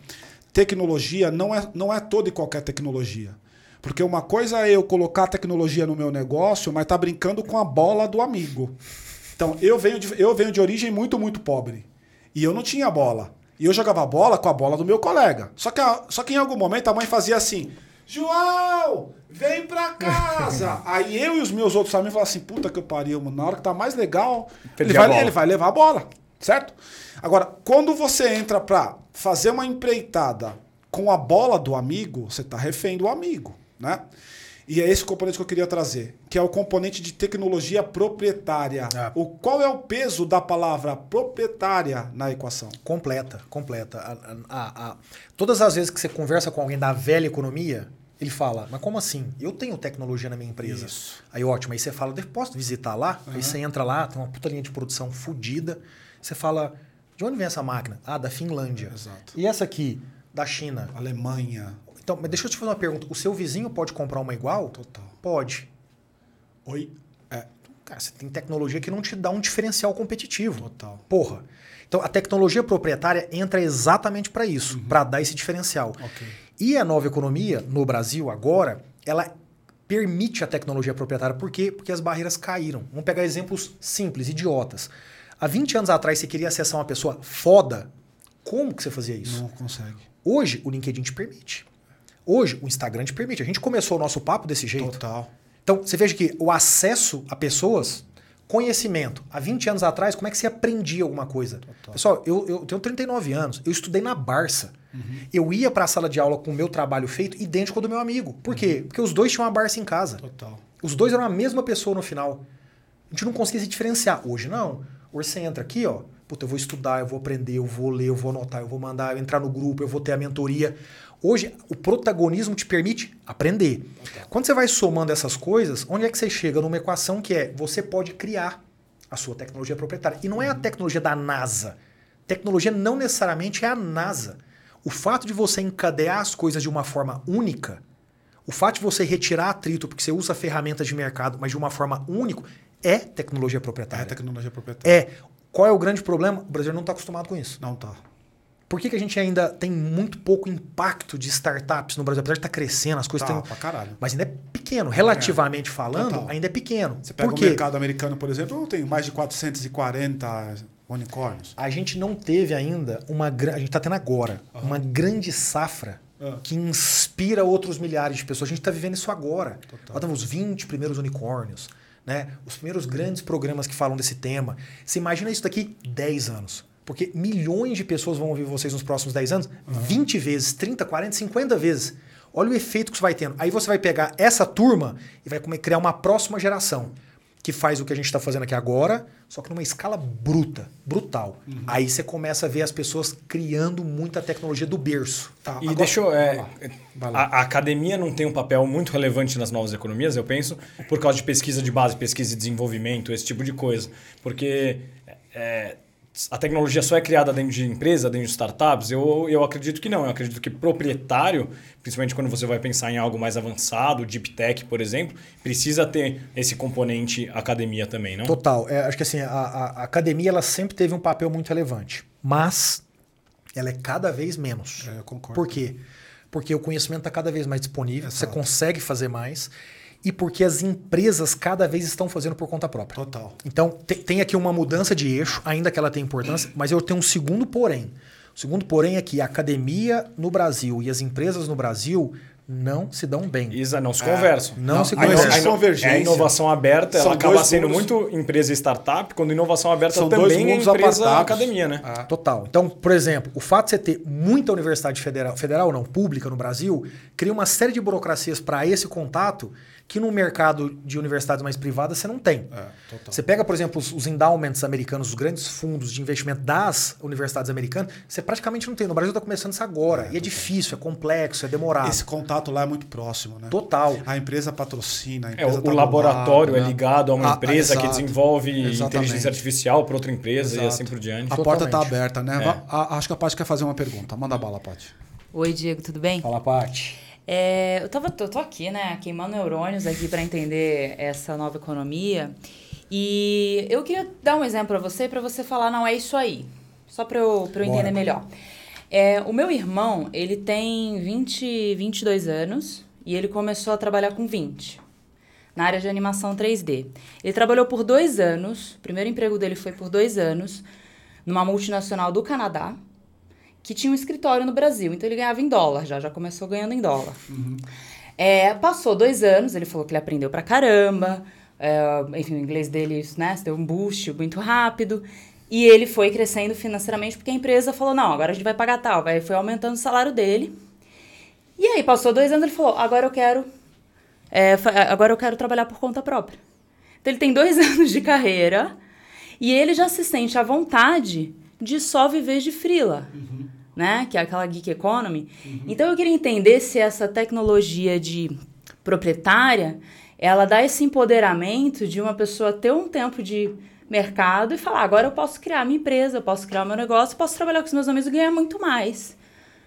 tecnologia não é, não é toda e qualquer tecnologia. Porque uma coisa é eu colocar tecnologia no meu negócio, mas tá brincando com a bola do amigo. Então, eu venho de, eu venho de origem muito, muito pobre. E eu não tinha bola. E eu jogava bola com a bola do meu colega. Só que, a- só que em algum momento a mãe fazia assim: João, vem pra casa. *laughs* Aí eu e os meus outros amigos falavam assim: puta que eu pariu, mano. Na hora que tá mais legal, ele vai, ele vai levar a bola, certo? Agora, quando você entra pra fazer uma empreitada com a bola do amigo, você tá refém do amigo, né? E é esse o componente que eu queria trazer, que é o componente de tecnologia proprietária.
Ah.
O, qual é o peso da palavra proprietária na equação?
Completa, completa. A- a- a- Todas as vezes que você conversa com alguém da velha economia, ele fala, mas como assim? Eu tenho tecnologia na minha empresa.
Isso.
Aí ótimo, aí você fala, "Eu posso visitar lá? Aí você entra lá, tem uma puta linha de produção fodida. Você fala, de onde vem essa máquina? Ah, da Finlândia.
Exato.
E essa aqui? Da China.
Alemanha.
Então, mas deixa eu te fazer uma pergunta. O seu vizinho pode comprar uma igual?
Total.
Pode.
Oi? É,
Cara, você tem tecnologia que não te dá um diferencial competitivo.
total.
Porra. Então a tecnologia proprietária entra exatamente para isso, para dar esse diferencial.
Ok.
E a nova economia no Brasil agora, ela permite a tecnologia proprietária. Por quê? Porque as barreiras caíram. Vamos pegar exemplos simples, idiotas. Há 20 anos atrás você queria acessar uma pessoa foda, como que você fazia isso?
Não consegue.
Hoje o LinkedIn te permite. Hoje o Instagram te permite. A gente começou o nosso papo desse jeito.
Total.
Então, você veja que o acesso a pessoas, conhecimento. Há 20 anos atrás, como é que você aprendia alguma coisa? Pessoal, eu, eu tenho 39 anos, eu estudei na Barça. Eu ia para a sala de aula com o meu trabalho feito idêntico ao do meu amigo. Por quê? Porque os dois tinham uma Barça em casa.
Total.
Os dois eram a mesma pessoa no final. A gente não conseguia se diferenciar. Hoje não. Hoje você entra aqui, ó. Puta, eu vou estudar, eu vou aprender, eu vou ler, eu vou anotar, eu vou mandar, eu entrar no grupo, eu vou ter a mentoria. Hoje, o protagonismo te permite aprender. Quando você vai somando essas coisas, onde é que você chega numa equação que é você pode criar a sua tecnologia proprietária. E não é a tecnologia da NASA. Tecnologia não necessariamente é a NASA. O fato de você encadear as coisas de uma forma única, o fato de você retirar atrito porque você usa ferramentas de mercado, mas de uma forma única, é tecnologia
É
proprietária.
tecnologia proprietária.
É. Qual é o grande problema? O Brasil não está acostumado com isso.
Não tá.
Por que, que a gente ainda tem muito pouco impacto de startups no Brasil? Apesar de estar crescendo, as coisas
Tá, pra caralho.
Mas ainda é pequeno. Relativamente falando,
Total.
ainda é pequeno.
Você pega
Por
o mercado americano, por exemplo, eu tenho mais de 440 unicórnios.
A gente não teve ainda uma grande. A gente está tendo agora uma grande safra
Ah.
que inspira outros milhares de pessoas. A gente está vivendo isso agora.
Total.
Nós temos os 20 primeiros unicórnios, né? os primeiros grandes programas que falam desse tema. Você imagina isso daqui 10 anos. Porque milhões de pessoas vão ouvir vocês nos próximos 10 anos, 20 vezes, 30, 40, 50 vezes. Olha o efeito que isso vai tendo. Aí você vai pegar essa turma e vai criar uma próxima geração que faz o que a gente está fazendo aqui agora, só que numa escala bruta, brutal. Aí você começa a ver as pessoas criando muita tecnologia do berço.
Tá,
E
agora-
deixa eu. é, a, a academia não tem um papel muito relevante nas novas economias, eu penso, por causa de pesquisa de base, pesquisa e desenvolvimento, esse tipo de coisa. Porque é, a tecnologia só é criada dentro de empresa, dentro de startups? Eu, eu acredito que não. Eu acredito que proprietário, principalmente quando você vai pensar em algo mais avançado, deep tech, por exemplo, precisa ter esse componente academia também, não?
Total. É, acho que assim, a, a- a academia ela sempre teve um papel muito relevante. Mas ela é cada vez menos.
É, eu concordo.
Por quê? Porque o conhecimento está cada vez mais disponível, você
Exato.
consegue fazer mais. E porque as empresas cada vez estão fazendo por conta própria.
Total.
Então, te- tem aqui uma mudança de eixo, ainda que ela tenha importância, mas eu tenho um segundo porém. O segundo porém é que a academia no Brasil e as empresas no Brasil não se dão bem.
Isa, não se conversam.
não se
A ino-
conversam.
a ino- é a inovação aberta,
São
ela acaba sendo
mundos-
muito empresa e startup, quando inovação aberta
São
também é empresa
apartados.
academia, né?
Ah,
Total. Então, por exemplo, o fato de você ter muita universidade federal, federal não, pública no Brasil, cria uma série de burocracias para esse contato que no mercado de universidades mais privadas você não tem.
é, total.
Você pega, por exemplo, os, os endowments americanos, os grandes fundos de investimento das universidades americanas, você praticamente não tem. No Brasil está começando isso agora. e é difícil, é complexo, é demorado.
Esse contato lá é muito próximo, né?
Total.
A empresa patrocina, a
É,
empresa
o,
tá
o laboratório
lado,
é
né?
ligado a uma
Ah,
empresa que
exato.
desenvolve
Exatamente.
inteligência artificial para outra empresa e
Exato.
assim por diante.
A porta tá
Totalmente.
aberta, né?
É.
A- acho que a Paty quer fazer uma pergunta. Manda bala, Paty.
Oi, Diego, tudo bem?
Fala, Paty.
É, eu tava, tô, tô aqui, né, queimando neurônios aqui para entender essa nova economia. E eu queria dar um exemplo para você, para você falar, não, é isso aí. Só para eu, pra eu
Bora.
entender melhor. É, o meu irmão, ele tem 20, 22 anos e ele começou a trabalhar com 20 na área de animação 3D. Ele trabalhou por dois anos, o primeiro emprego dele foi por dois anos, numa multinacional do Canadá. Que tinha um escritório no Brasil. Então ele ganhava em dólar já, já começou ganhando em dólar. É, passou dois anos, ele falou que ele aprendeu pra caramba. é, enfim, o inglês dele né, deu um boost muito rápido. E ele foi crescendo financeiramente porque a empresa falou: não, agora a gente vai pagar tal. Vai, foi aumentando o salário dele. E aí, passou dois anos, ele falou: agora eu quero. é, agora eu quero trabalhar por conta própria. Então ele tem dois *laughs* anos de carreira e ele já se sente à vontade de só viver de frila, né? Que é aquela geek economy. Então eu queria entender se essa tecnologia de proprietária, ela dá esse empoderamento de uma pessoa ter um tempo de mercado e falar, agora eu posso criar minha empresa, eu posso criar meu negócio, eu posso trabalhar com os meus amigos e ganhar muito mais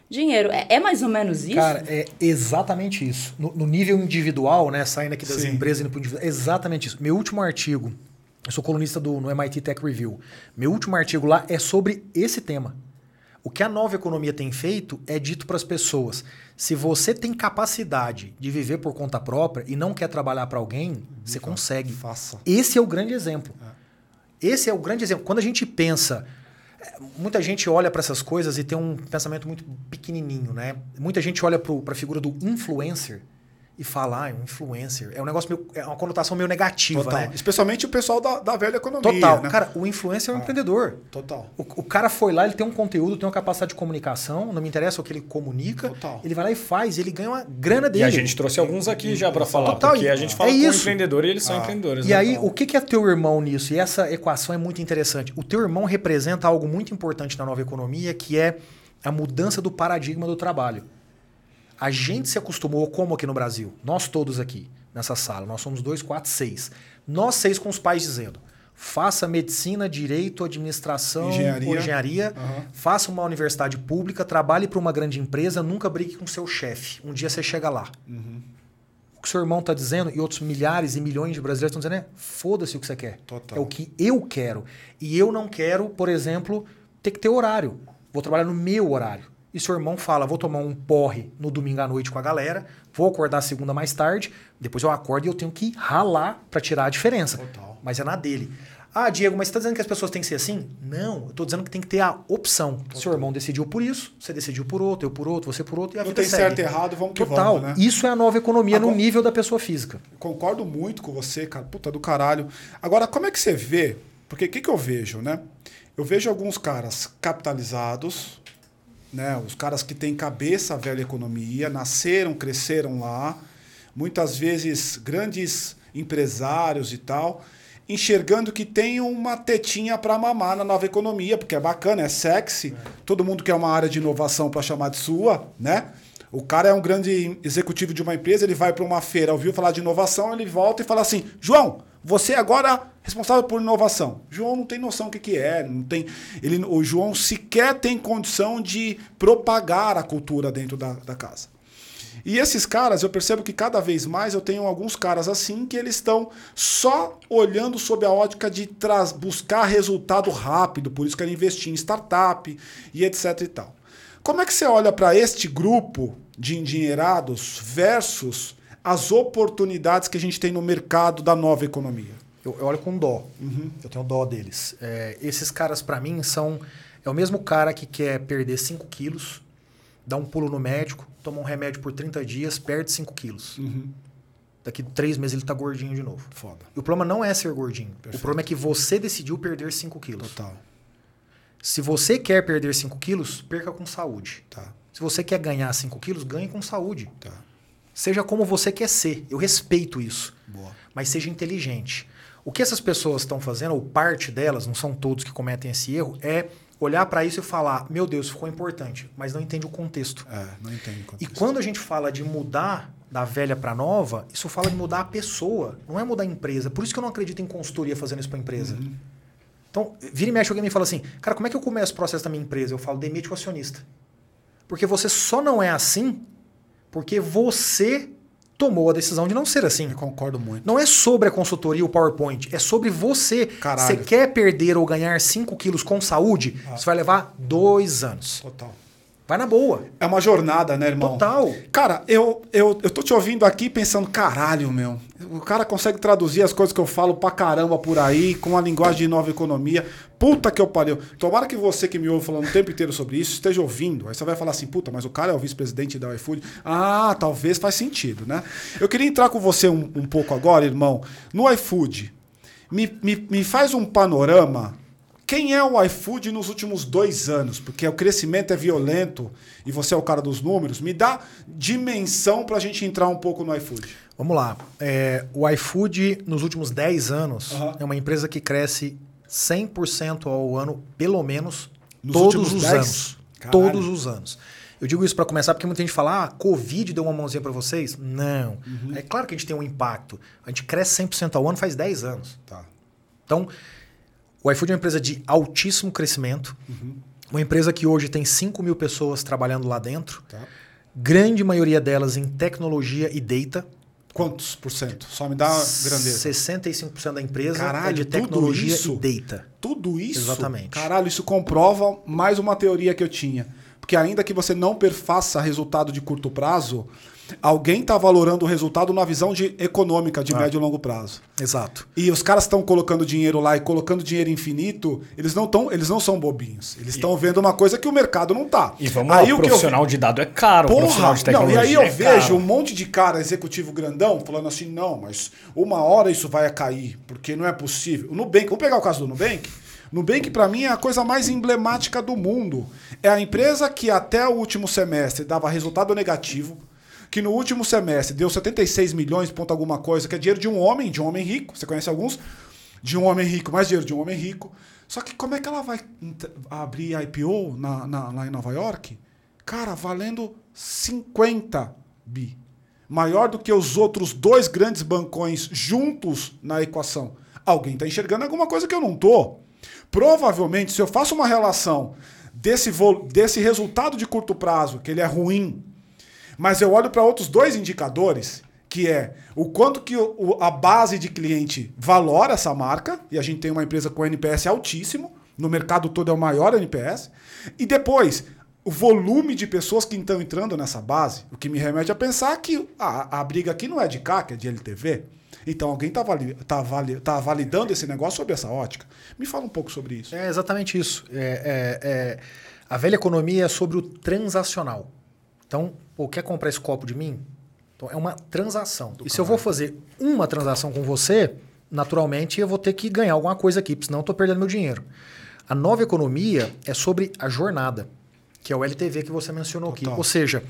dinheiro. É, é mais ou menos isso?
Cara, é exatamente isso. No, no nível individual, né? Saindo aqui das
Sim.
empresas e indo pro individual. é Exatamente isso. Meu último artigo, eu sou colunista do, no MIT Tech Review. Meu último artigo lá é sobre esse tema. O que a nova economia tem feito é dito para as pessoas: se você tem capacidade de viver por conta própria e não quer trabalhar para alguém, você consegue.
Faça.
Esse é o grande exemplo. Esse é o grande exemplo. Quando a gente pensa. é, Muita gente olha para essas coisas e tem um pensamento muito pequenininho, né? Muita gente olha para a figura do influencer e fala, ah, é um influencer. É um negócio meio, é uma conotação meio negativa,
Total.
né?
Especialmente o pessoal da, da velha economia.
Total.
né?
Cara, o influencer é um empreendedor.
Total.
O, o cara foi lá, ele tem um conteúdo, tem uma capacidade de comunicação, não me interessa o que ele comunica.
Total.
Ele vai lá e faz, ele ganha uma grana dele.
E a gente trouxe alguns aqui já pra falar,
Total,
porque a gente
é
fala com
isso.
empreendedor e eles são empreendedores.
E
né?
aí, o que que é teu irmão nisso? E essa equação é muito interessante. O teu irmão representa algo muito importante na nova economia, que é a mudança do paradigma do trabalho. A gente se acostumou, como aqui no Brasil, nós todos aqui nessa sala, nós somos dois, quatro, seis. Nós seis com os pais dizendo: faça medicina, direito, administração,
Engenharia.
engenharia,
Aham.
faça uma universidade pública, trabalhe para uma grande empresa, nunca brigue com seu chefe. Um dia você chega lá. O que seu irmão está dizendo e outros milhares e milhões de brasileiros estão dizendo é: foda-se o que você quer.
Total.
É o que eu quero. E eu não quero, por exemplo, ter que ter horário. Vou trabalhar no meu horário. E seu irmão fala: vou tomar um porre no domingo à noite com a galera, vou acordar segunda mais tarde, depois eu acordo e eu tenho que ralar para tirar a diferença.
Total.
Mas é na dele. Ah, Diego, mas você está dizendo que as pessoas têm que ser assim? Não, eu estou dizendo que tem que ter a opção. Seu irmão decidiu por isso, você decidiu por outro, eu por outro, você por outro, e a
Não
vida
tem
segue.
certo e errado, vamos que
Total.
vamos, né?
Isso é a nova economia
Agora-
no nível da pessoa física.
Concordo muito com você, cara. Puta do caralho. Agora, como é que você vê? Porque o que, que eu vejo, né? Eu vejo alguns caras capitalizados, né? Os caras que têm cabeça à velha economia, nasceram, cresceram lá, muitas vezes grandes empresários e tal, enxergando que tem uma tetinha para mamar na nova economia, porque é bacana, é sexy, todo mundo quer uma área de inovação para chamar de sua, né? O cara é um grande executivo de uma empresa, ele vai para uma feira, ouviu falar de inovação, ele volta e fala assim: João, você agora responsável por inovação. João não tem noção do que, é, não tem. Ele, o João sequer tem condição de propagar a cultura dentro da, da casa. E esses caras, eu percebo que cada vez mais eu tenho alguns caras assim que eles estão só olhando sob a ótica de traz, buscar resultado rápido, por isso querem investir em startup e etc e tal. Como é que você olha para este grupo de endinheirados versus as oportunidades que a gente tem no mercado da nova economia?
Eu, eu olho com dó. Eu tenho dó deles. É, esses caras, para mim, são. É o mesmo cara que quer perder 5 quilos, dá um pulo no médico, toma um remédio por 30 dias, perde 5 quilos. Daqui três meses ele tá gordinho de novo.
Foda.
E o problema não é ser gordinho.
Perfeito.
O problema é que você decidiu perder 5 quilos.
Total.
Se você quer perder 5 quilos, perca com saúde.
Tá.
Se você quer ganhar 5 quilos, ganhe com saúde.
Tá.
Seja como você quer ser. Eu respeito isso.
Boa.
Mas seja inteligente. O que essas pessoas estão fazendo, ou parte delas, não são todos que cometem esse erro, é olhar para isso e falar: meu Deus, ficou importante, mas não entende o contexto.
É, não entendo.
E quando a gente fala de mudar da velha para nova, isso fala de mudar a pessoa, não é mudar a empresa. Por isso que eu não acredito em consultoria fazendo isso para empresa. Então, vira e mexe alguém me fala assim: cara, como é que eu começo o processo da minha empresa? Eu falo: demite o acionista. Porque você só não é assim porque você tomou a decisão de não ser assim.
Eu concordo muito.
Não é sobre a consultoria o PowerPoint, é sobre você.
Caralho.
Você quer perder ou ganhar 5 quilos com saúde? Isso vai levar dois anos.
Total.
Vai na boa.
É uma jornada, né, irmão?
Total.
Cara, eu, eu, eu tô te ouvindo aqui pensando, caralho, meu. O cara consegue traduzir as coisas que eu falo pra caramba por aí, com a linguagem de nova economia. Puta que eu pariu. Tomara que você que me ouve falando o tempo inteiro sobre isso esteja ouvindo. Aí você vai falar assim, puta, mas o cara é o vice-presidente da iFood. Ah, talvez faz sentido, né? Eu queria entrar com você um, um pouco agora, irmão, no iFood. Me, me, me faz um panorama quem é o iFood nos últimos dois anos? Porque o crescimento é violento e você é o cara dos números. Me dá dimensão para a gente entrar um pouco no iFood.
Vamos lá. É, o iFood, nos últimos 10 anos,
Aham.
é uma empresa que cresce 100% ao ano, pelo menos,
Nos
todos os
10?
anos.
Caralho.
Todos os anos. Eu digo isso para começar porque muita gente fala, ah, Covid deu uma mãozinha para vocês? Não.
Uhum.
É claro que a gente tem um impacto. A gente cresce 100% ao ano faz 10 anos.
Tá.
Então, o iFood é uma empresa de altíssimo crescimento.
Uhum.
Uma empresa que hoje tem 5 mil pessoas trabalhando lá dentro.
tá.
Grande maioria delas em tecnologia e data.
Quantos por cento? Só me dá grandeza.
65% da empresa
Caralho,
é de tecnologia
isso?
e data.
Tudo isso?
Exatamente.
Caralho, isso comprova mais uma teoria que eu tinha. Porque ainda que você não perfaça resultado de curto prazo, alguém está valorando o resultado na visão de econômica de
Ah.
médio e longo prazo.
Exato.
E os caras estão colocando dinheiro lá e colocando dinheiro infinito, eles não tão, eles não são bobinhos. Eles estão vendo uma coisa que o mercado não tá.
E vamos
aí
lá,
o que eu
profissional de dado é caro, profissional
Porra,
de
não,
tecnologia
e aí eu
é
vejo
caro.
um monte de cara executivo grandão falando assim, não, mas uma hora isso vai cair, porque não é possível. O Nubank, vamos pegar o caso do Nubank? Nubank, para mim, é a coisa mais emblemática do mundo. É a empresa que até o último semestre dava resultado negativo, que no último semestre deu 76 milhões, ponto alguma coisa, que é dinheiro de um homem, de um homem rico. Você conhece alguns? De um homem rico, mais dinheiro de um homem rico. Só que como é que ela vai abrir IPO na, na- lá em Nova York? Cara, valendo 50 bi. Maior do que os outros dois grandes bancões juntos na equação. Alguém está enxergando alguma coisa que eu não tô. Provavelmente, se eu faço uma relação desse, desse resultado de curto prazo, que ele é ruim, mas eu olho para outros dois indicadores, que é o quanto que o- a base de cliente valora essa marca, e a gente tem uma empresa com NPS altíssimo, no mercado todo é o maior NPS, e depois o volume de pessoas que estão entrando nessa base, o que me remete a pensar que a, a briga aqui não é de CAC, é de LTV. Então alguém está vali tá vali tá validando esse negócio sob essa ótica. Me fala um pouco sobre isso.
É exatamente isso. É, é- é- a velha economia é sobre o transacional. Então, pô, quer comprar esse copo de mim? Então, é uma transação. e se eu vou fazer uma transação com você, naturalmente eu vou ter que ganhar alguma coisa aqui, porque senão eu estou perdendo meu dinheiro. A nova economia é sobre a jornada, que é o LTV que você mencionou aqui.
Total.
Ou seja,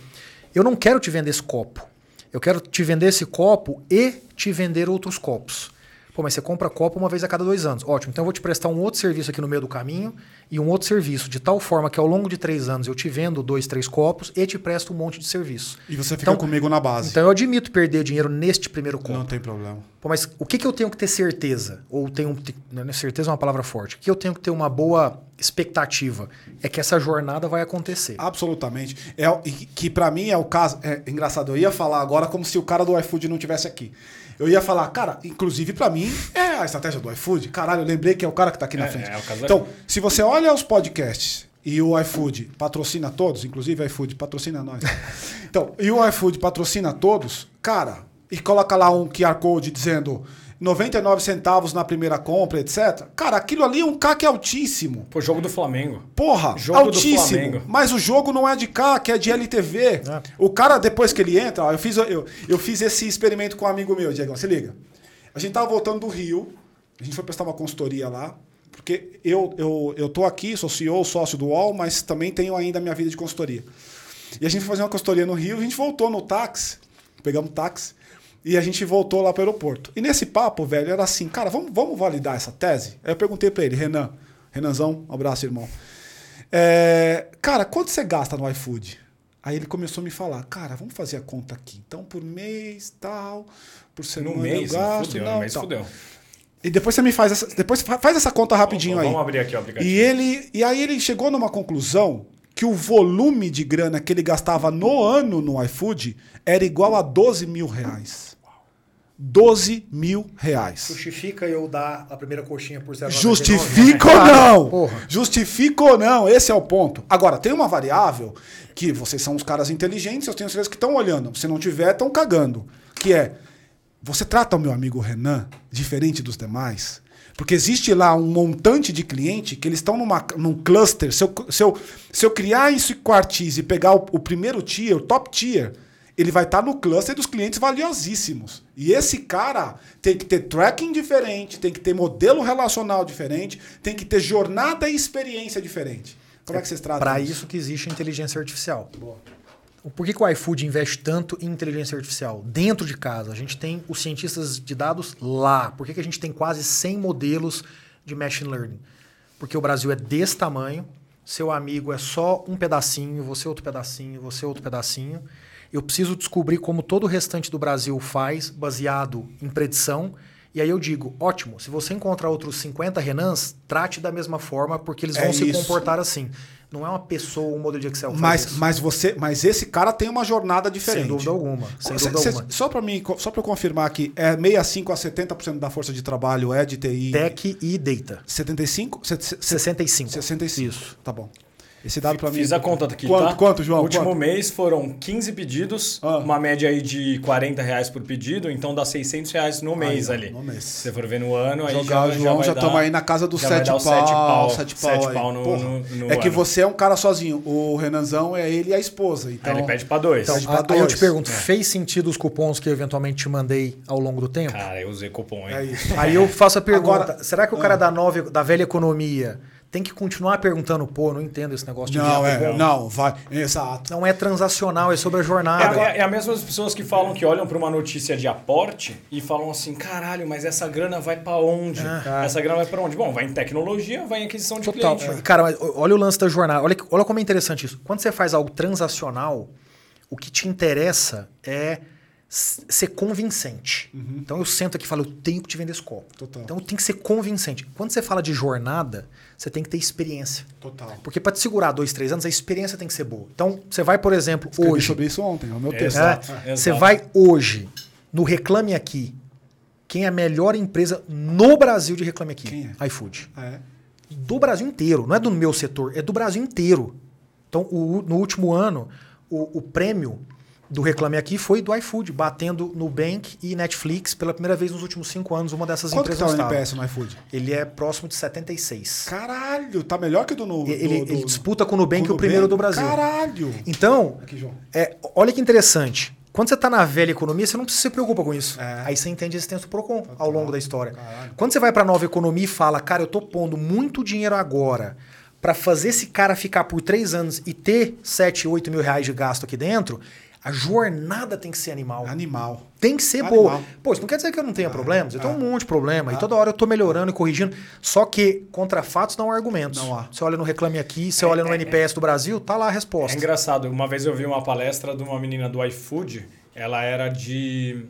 eu não quero te vender esse copo. Eu quero te vender esse copo e te vender outros copos. Pô, mas você compra copo uma vez a cada dois anos. Ótimo, então eu vou te prestar um outro serviço aqui no meio do caminho e um outro serviço, de tal forma que ao longo de três anos eu te vendo dois, três copos e te presto um monte de serviço.
E você fica
Então-
comigo na base.
Então eu admito perder dinheiro neste primeiro copo.
não tem problema.
Pô, mas o que, que eu tenho que ter certeza? Ou tenho. Não, certeza é uma palavra forte. O que eu tenho que ter uma boa expectativa? É que essa jornada vai acontecer.
Absolutamente. É, que pra mim é o caso. É engraçado, eu ia falar agora como se o cara do iFood não tivesse aqui. Eu ia falar, cara, inclusive pra mim é a estratégia do iFood. Caralho, eu lembrei que é o cara que tá aqui na
É,
frente.
é
então, se você olha os podcasts e o iFood patrocina todos, inclusive o iFood patrocina nós. *laughs* então, e o iFood patrocina todos, cara, e coloca lá um QR Code dizendo 99 centavos na primeira compra, etc. Cara, aquilo ali é um CAC altíssimo.
Pô, jogo do Flamengo.
Porra,
Jogo do
altíssimo.
Flamengo.
Mas o jogo não é de que é de LTV.
É.
O cara, depois que ele entra, ó, eu fiz, eu, eu fiz esse experimento com um amigo meu, Diego, se liga. A gente tava voltando do Rio, a gente foi prestar uma consultoria lá, porque eu, eu, eu tô aqui, sou CEO, sócio do UOL, mas também tenho ainda a minha vida de consultoria. E a gente foi fazer uma consultoria no Rio, a gente voltou no táxi, pegamos táxi, e a gente voltou lá para o aeroporto. E nesse papo, velho, era assim, cara, vamos, vamos validar essa tese? Aí eu perguntei para ele, Renan, Renanzão, um abraço, irmão. É, cara, quanto você gasta no iFood? Aí ele começou a me falar, cara, vamos fazer a conta aqui. Então, por mês, tal, por semana
No mês,
eu gasto,
fudeu,
não,
no mês
tal.
fudeu.
E depois você me faz essa, depois fa- faz essa conta rapidinho
Vamos-
aí.
vamos abrir aqui o aplicativo.
E ele, e aí ele chegou numa conclusão que o volume de grana que ele gastava no ano no iFood era igual a 12 mil reais. 12 mil reais.
Justifica eu dar a primeira coxinha por 0,99?
Justifica ou não?
Porra.
Justifica ou não? Esse é o ponto. Agora, tem uma variável que vocês são os caras inteligentes, eu tenho certeza que estão olhando. Se não tiver, estão cagando. Que é, você trata o meu amigo Renan diferente dos demais? Porque existe lá um montante de cliente que eles estão numa, num cluster. Se eu, se, eu, se eu criar isso em quartis e pegar o, o primeiro tier, o top tier, ele vai estar no cluster dos clientes valiosíssimos. E esse cara tem que ter tracking diferente, tem que ter modelo relacional diferente, tem que ter jornada e experiência diferente. Como é, que vocês tratam
Para isso que existe a inteligência artificial. Por que, que o iFood investe tanto em inteligência artificial? Dentro de casa, a gente tem os cientistas de dados lá. Por que, que a gente tem quase 100 modelos de machine learning? Porque o Brasil é desse tamanho, seu amigo é só um pedacinho, você outro pedacinho, você outro pedacinho. Eu preciso descobrir como todo o restante do Brasil faz, baseado em predição. E aí eu digo, ótimo, se você encontrar outros 50 Renans, trate da mesma forma, porque eles
É
vão se
isso.
comportar assim. Não é uma pessoa, um modelo de Excel. que
Mas, mas você, mas esse cara tem uma jornada diferente.
Sem dúvida alguma. Sem
Cê-
dúvida
cê-
alguma.
Só para mim, só para eu confirmar aqui, é 65 a 70% da força de trabalho é de TI.
Tech e Data.
75? Se- se-
65.
65.
Isso.
Tá bom. Esse dado para mim.
Fiz a conta aqui,
quanto,
tá?
Quanto, João?
No último
Quanto?
mês foram 15 pedidos,
Ah.
uma média aí de 40 reais por pedido, então dá 600 reais no mês
ó,
ali.
no mês.
Se você for ver no ano, aí
Jogar
já,
o João, já estamos aí na casa dos
já vai
7
dar
pau.
o sete pau,
7 pau,
sete
aí.
pau no- no- no
é que
ano.
você é um cara sozinho. O Renanzão é ele e a esposa. Então,
Aí ele pede pra dois.
Então,
Pede pra
aí eu
dois.
te pergunto, fez sentido os cupons que eu eventualmente te mandei ao longo do tempo?
Cara, eu usei cupom, hein?
é isso.
Aí eu faço a pergunta:
Agora-
será que o cara da, nova, da velha economia tem que continuar perguntando, pô, não entendo esse negócio de
Não, é.
cupom?
Não, vai. Exato.
Não é transacional, é sobre a
É,
jornada.
é, é a mesma pessoas que falam que olham pra uma notícia de aporte e falam assim: caralho, mas essa grana vai pra onde? Essa grana vai pra onde? Bom, vai em tecnologia, vai em aquisição de
Total.
cliente.
Cara, mas olha o lance da jornada. Olha, olha como é interessante isso. Quando você faz algo transacional, o que te interessa é ser convincente. Então eu sento aqui e falo, eu tenho que te vender esse copo.
Total.
Então tem que ser convincente. Quando você fala de jornada, você tem que ter experiência.
Total.
Porque para te segurar dois, três anos, a experiência tem que ser boa. Então, você vai, por exemplo,
Escrevi
hoje.
sobre isso ontem, é o meu texto.
Exato.
É,
exato.
Você vai hoje no Reclame Aqui. Quem é a melhor empresa no Brasil de Reclame Aqui?
Quem
iFood.
É.
Do Brasil inteiro. Não é do meu setor, é do Brasil inteiro. Então, o- no último ano, o, o prêmio do Reclame Aqui foi do iFood, batendo Nubank e Netflix pela primeira vez nos últimos cinco anos. Uma dessas
Quanto
empresas
tá o. NPS no iFood?
Ele é próximo de 76.
Caralho, tá melhor que o do no.
Ele, ele disputa com o Nubank
com
o primeiro
Nubank?
do Brasil.
Caralho.
Então,
Aqui,
é, olha que interessante. Quando você está na velha economia, você não precisa se preocupa com isso.
É.
Aí você entende a existência do PROCON ao longo da história.
Caralho.
Quando você vai para a nova economia e fala, cara, eu tô pondo muito dinheiro agora para fazer esse cara ficar por três anos e ter 7, 8 mil reais de gasto aqui dentro, a jornada tem que ser animal.
Animal.
Tem que ser
Animal.
boa. Pô, isso não quer dizer que eu não tenha problemas. Eu tenho
ah.
um monte de problema. E toda hora eu tô melhorando e corrigindo. Só que contra fatos não há argumentos.
Não há.
Você olha no Reclame Aqui, você olha no NPS do Brasil, tá lá a
É
resposta.
engraçado, uma vez eu vi uma palestra de uma menina do iFood, ela era de.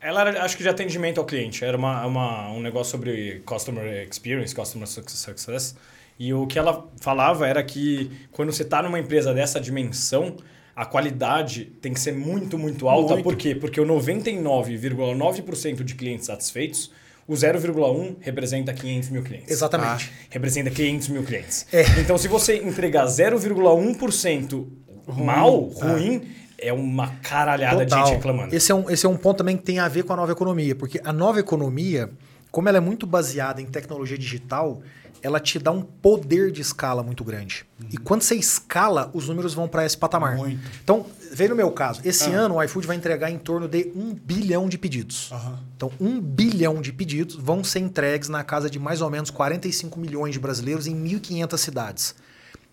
Ela era, acho que de atendimento ao cliente, era uma, uma- um negócio sobre customer experience, customer success. E o que ela falava era que quando você está numa empresa dessa dimensão, a qualidade tem que ser muito, muito alta.
Muito.
Por quê? Porque o 99,9% de clientes satisfeitos, o 0,1 representa 500 mil clientes
Exatamente.
representa 500 mil clientes.
É.
Então, se você entregar 0,1% mal, ruim, é uma caralhada de
Total.
gente reclamando.
Esse é, um, esse é um ponto também que tem a ver com a nova economia, porque a nova economia, como ela é muito baseada em tecnologia digital, ela te dá um poder de escala muito grande. E quando você escala, os números vão para esse patamar.
Muito.
Então, vem no meu caso. Esse ano o iFood vai entregar em torno de um bilhão de pedidos.
Aham.
Então, um bilhão de pedidos vão ser entregues na casa de mais ou menos 45 milhões de brasileiros em 1.500 cidades.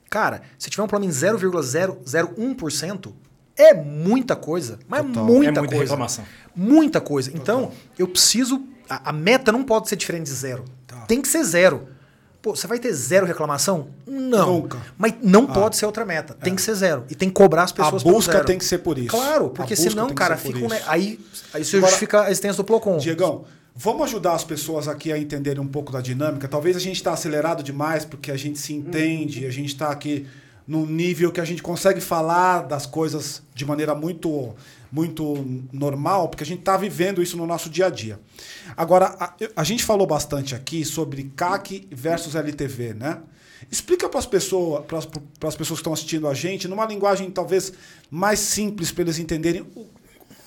Cara, se tiver um plano em 0,001%, é muita coisa. Mas
Total.
muita,
É muita
coisa.
reclamação.
Muita coisa. Então, eu preciso. A, a meta não pode ser diferente de zero.
Tá.
Tem que ser zero. Pô, você vai ter zero reclamação? Não.
Nunca.
Mas não pode ser outra meta. Tem que ser zero. E tem que cobrar as
A
pessoas pelo
busca tem que ser por isso.
Claro,
A
porque senão, cara, fica um, aí, aí isso
Agora-
justifica a existência do Procon.
Diegão, vamos ajudar as pessoas aqui a entenderem um pouco da dinâmica. Talvez a gente está acelerado demais porque a gente se entende, a gente está aqui num nível que a gente consegue falar das coisas de maneira muito muito normal, porque a gente está vivendo isso no nosso dia a dia. Agora, a, a gente falou bastante aqui sobre CAC versus LTV, né? Explica para as pessoas, para as pessoas que estão assistindo a gente, numa linguagem talvez mais simples para eles entenderem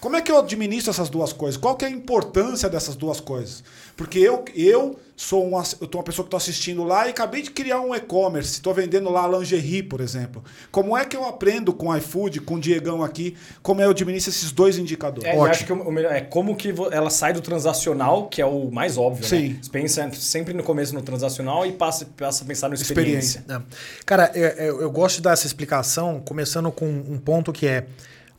como é que eu administro essas duas coisas? Qual que é a importância dessas duas coisas? Porque eu, eu sou uma, eu tô uma pessoa que estou assistindo lá e acabei de criar um e-commerce, estou vendendo lá lingerie, por exemplo. Como é que eu aprendo com o iFood, com o Diegão aqui, como eu administro esses dois indicadores?
É, eu acho que o melhor é como que ela sai do transacional, que é o mais óbvio,
Sim.
né? Você pensa sempre no começo no transacional e passa, passa a pensar no experiência.
experiência. É. Cara, eu, eu gosto de dar essa explicação, começando com um ponto que é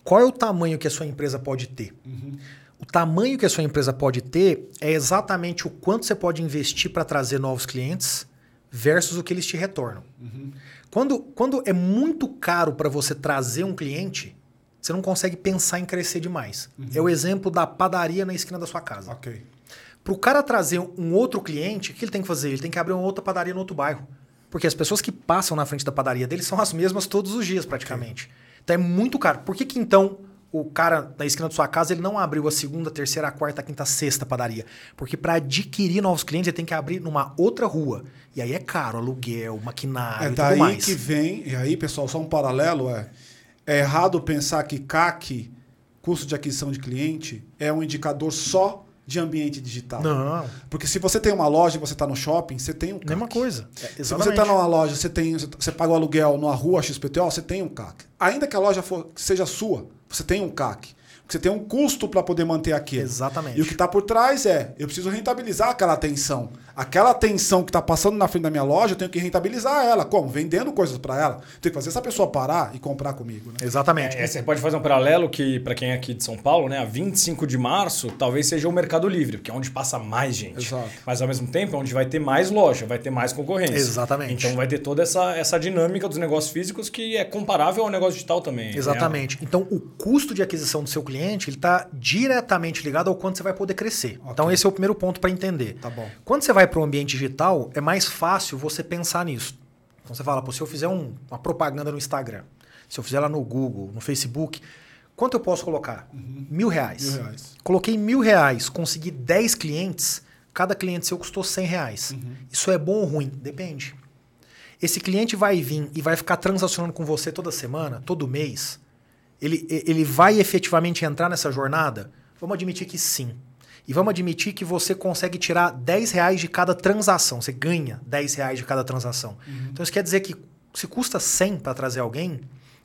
qual é o tamanho que a sua empresa pode ter? Uhum. O tamanho que a sua empresa pode ter é exatamente o quanto você pode investir para trazer novos clientes versus o que eles te retornam. Uhum. Quando, quando é muito caro para você trazer um cliente, você não consegue pensar em crescer demais. Uhum. É o exemplo da padaria na esquina da sua casa.
Okay.
Para o cara trazer um outro cliente, o que ele tem que fazer? Ele tem que abrir uma outra padaria no outro bairro. Porque as pessoas que passam na frente da padaria dele são as mesmas todos os dias, praticamente. Okay. Então é muito caro. Por que, que então o cara da esquina da sua casa ele não abriu a segunda, terceira, a quarta, a quinta, sexta padaria? Porque para adquirir novos clientes ele tem que abrir numa outra rua. E aí é caro, aluguel, maquinário
é
e
daí
tudo mais.
que vem, e aí pessoal, só um paralelo é, é errado pensar que CAC, custo de aquisição de cliente, é um indicador só de ambiente digital.
Não.
Porque se você tem uma loja e você está no shopping, você tem um CAC.
Mesma coisa.
É, se você está numa loja, você tem, você paga o aluguel numa rua XPTO, você tem um CAC. Ainda que a loja for, seja sua, você tem um CAC. Você tem um custo para poder manter aquilo.
Exatamente.
E o que está por trás é, eu preciso rentabilizar aquela atenção. Aquela atenção que está passando na frente da minha loja, eu tenho que rentabilizar ela. Como? Vendendo coisas para ela. Eu tenho que fazer essa pessoa parar e comprar comigo. Né?
Exatamente.
É, você pode fazer um paralelo que, para quem é aqui de São Paulo, né, a 25 de março talvez seja o Mercado Livre, porque é onde passa mais gente.
Exato.
Mas ao mesmo tempo é onde vai ter mais loja, vai ter mais concorrência.
Exatamente.
Então vai ter toda essa, essa dinâmica dos negócios físicos que é comparável ao negócio digital também.
Exatamente. Né? Então o custo de aquisição do seu cliente ele está diretamente ligado ao quanto você vai poder crescer. Okay. Então esse é o primeiro ponto para entender.
Tá bom.
Quando você vai para o ambiente digital, é mais fácil você pensar nisso. Então você fala, se eu fizer um, uma propaganda no Instagram, se eu fizer lá no Google, no Facebook, quanto eu posso colocar?
Uhum.
Mil reais.
Mil reais.
Coloquei mil reais, consegui 10 clientes, cada cliente seu custou 100 reais.
Uhum.
Isso é bom ou ruim? Depende. Esse cliente vai vir e vai ficar transacionando com você toda semana, todo mês ele, ele vai efetivamente entrar nessa jornada? Vamos admitir que sim. E vamos admitir que você consegue tirar 10 reais de cada transação. Você ganha 10 reais de cada transação.
Uhum.
Então isso quer dizer que se custa 100 para trazer alguém,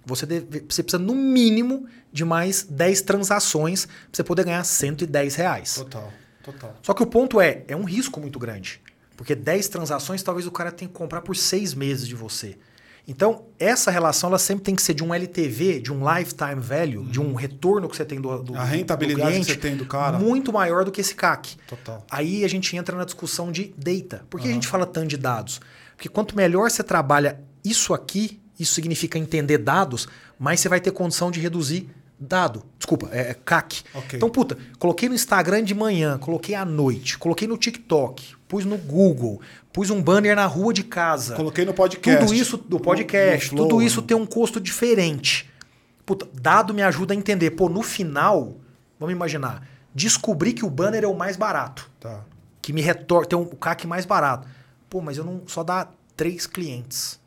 você, deve, você precisa no mínimo de mais 10 transações para você poder ganhar 110 reais.
Total, total.
Só que o ponto é, é um risco muito grande. Porque 10 transações talvez o cara tenha que comprar por 6 meses de você. Então, essa relação ela sempre tem que ser de um LTV, de um lifetime value, uhum. de um retorno que você tem do, do
A rentabilidade
do cliente,
que você tem do cara.
Muito maior do que esse CAC.
Total.
Aí a gente entra na discussão de data. Por que
Uhum.
a gente fala tanto de dados? Porque quanto melhor você trabalha isso aqui, isso significa entender dados, mais você vai ter condição de reduzir dado. Desculpa, é, é CAC.
Ok.
Então, puta, coloquei no Instagram de manhã, coloquei à noite, coloquei no TikTok, pus no Google, pus um banner na rua de casa.
Coloquei no podcast.
Tudo isso do podcast,
No- no
tudo isso
no-
tem um custo diferente. Puta, dado me ajuda a entender. Pô, no final, vamos imaginar, descobri que o banner é o mais barato,
Tá.
que me retorna, tem um o CAC mais barato. Pô, mas eu não só dá três clientes.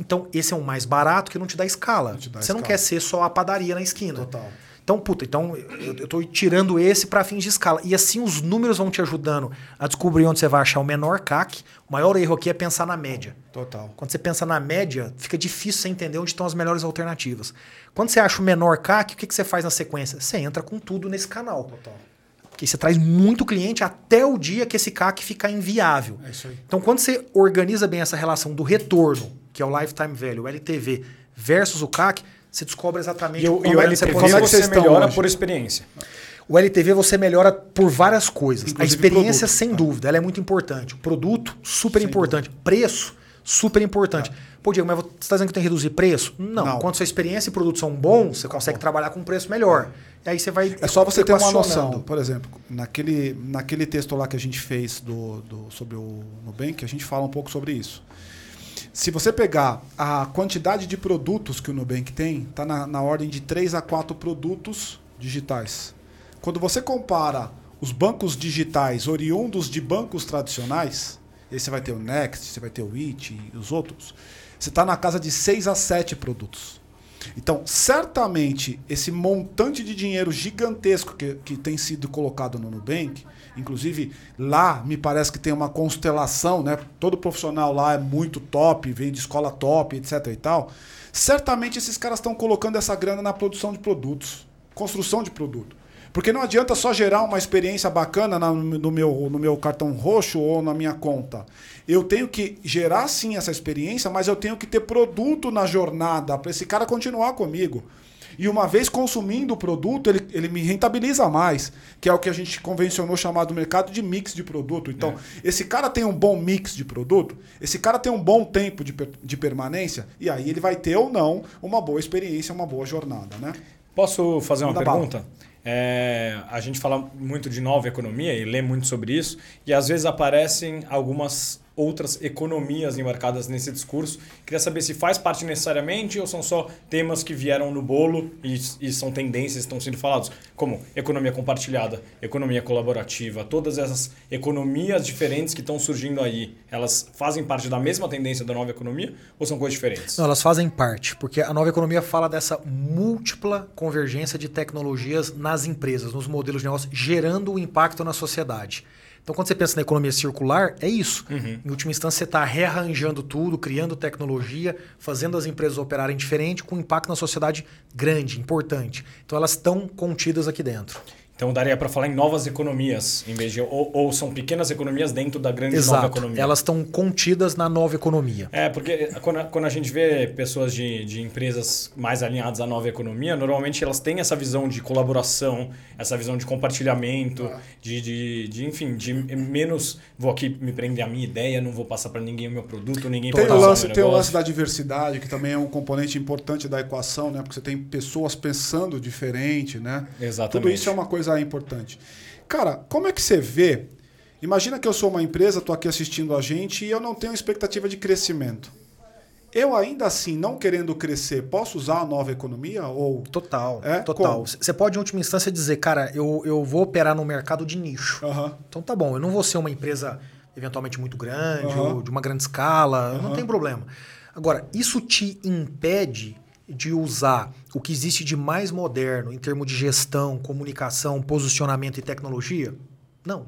Então, esse é um mais barato que não te dá escala.
Não te dá
Você não
escala.
quer ser só a padaria na esquina.
Total.
Então, puta, então eu, eu tô tirando esse para fins de escala. E assim os números vão te ajudando a descobrir onde você vai achar o menor CAC. O maior erro aqui é pensar na média.
Total.
Quando você pensa na média, fica difícil você entender onde estão as melhores alternativas. Quando você acha o menor CAC, o que, que você faz na sequência? Você entra com tudo nesse canal.
Total.
Porque você traz muito cliente até o dia que esse CAC ficar inviável.
É isso aí.
Então, quando você organiza bem essa relação do retorno, que é o lifetime value, o LTV, versus o CAC, você descobre exatamente
E o, e o
é
LTV
é
você
estão
melhora
hoje?
por experiência.
O LTV você melhora por várias coisas.
Inclusive
a experiência,
produto.
sem dúvida, ela é muito importante. O produto, super importante. Preço, super importante. Pô, Diego, mas você está dizendo que tem que reduzir preço? Não.
Não.
Quando sua experiência e produto são bons, você consegue trabalhar com um preço melhor. E aí você vai.
É só você ter uma noção. Por exemplo, naquele, naquele texto lá que a gente fez do, do, sobre o Nubank, a gente fala um pouco sobre isso. Se você pegar a quantidade de produtos que o Nubank tem, está na, na ordem de 3 a 4 produtos digitais. Quando você compara os bancos digitais oriundos de bancos tradicionais, aí você vai ter o Next, você vai ter o It e os outros, você está na casa de 6 a 7 produtos. Então, certamente, esse montante de dinheiro gigantesco que, que tem sido colocado no Nubank, inclusive lá me parece que tem uma constelação, né? Todo profissional lá é muito top, vem de escola top, etc e tal. Certamente esses caras estão colocando essa grana na produção de produtos, construção de produto. Porque não adianta só gerar uma experiência bacana no meu, no meu cartão roxo ou na minha conta. Eu tenho que gerar sim essa experiência, mas eu tenho que ter produto na jornada para esse cara continuar comigo. E uma vez consumindo o produto, ele, ele me rentabiliza mais, que é o que a gente convencionou chamar do mercado de mix de produto. Então, é. esse cara tem um bom mix de produto, esse cara tem um bom tempo de, de permanência, e aí ele vai ter ou não uma boa experiência, uma boa jornada. Né?
Posso fazer uma pergunta? Bala. É, a gente fala muito de nova economia e lê muito sobre isso, e às vezes aparecem algumas outras economias embarcadas nesse discurso. Queria saber se faz parte necessariamente ou são só temas que vieram no bolo e, e são tendências que estão sendo falados, como economia compartilhada, economia colaborativa, todas essas economias diferentes que estão surgindo aí, elas fazem parte da mesma tendência da nova economia ou são coisas diferentes?
Não, elas fazem parte, porque a nova economia fala dessa múltipla convergência de tecnologias nas empresas, nos modelos de negócio, gerando um impacto na sociedade. Então, quando você pensa na economia circular, é isso. Uhum. Em última instância, você está rearranjando tudo, criando tecnologia, fazendo as empresas operarem diferente, com impacto na sociedade grande, importante. Então, elas estão contidas aqui dentro.
Então daria para falar em novas economias, em vez de ou, ou, são pequenas economias dentro da grande
Exato.
nova economia.
Elas estão contidas na nova economia.
É, porque quando a, quando a gente vê pessoas de, de empresas mais alinhadas à nova economia, normalmente elas têm essa visão de colaboração, essa visão de compartilhamento, ah. de, de, de, enfim, de menos vou aqui me prender a minha ideia, não vou passar para ninguém o meu produto, ninguém
tem o lance, Tem o lance da diversidade, que também é um componente importante da equação, né? Porque você tem pessoas pensando diferente, né?
Exatamente.
Tudo isso é uma coisa coisa importante. Cara, como é que você vê? Imagina que eu sou uma empresa, estou aqui assistindo a gente e eu não tenho expectativa de crescimento. Eu ainda assim, não querendo crescer, posso usar a nova economia? Ou...
Total, é? total. Você pode, em última instância, dizer, cara, eu, eu vou operar no mercado de nicho.
Uhum.
Então tá bom, eu não vou ser uma empresa eventualmente muito grande uhum. ou de uma grande escala, uhum. não tem problema. Agora, isso te impede de usar o que existe de mais moderno em termos de gestão, comunicação, posicionamento e tecnologia? Não.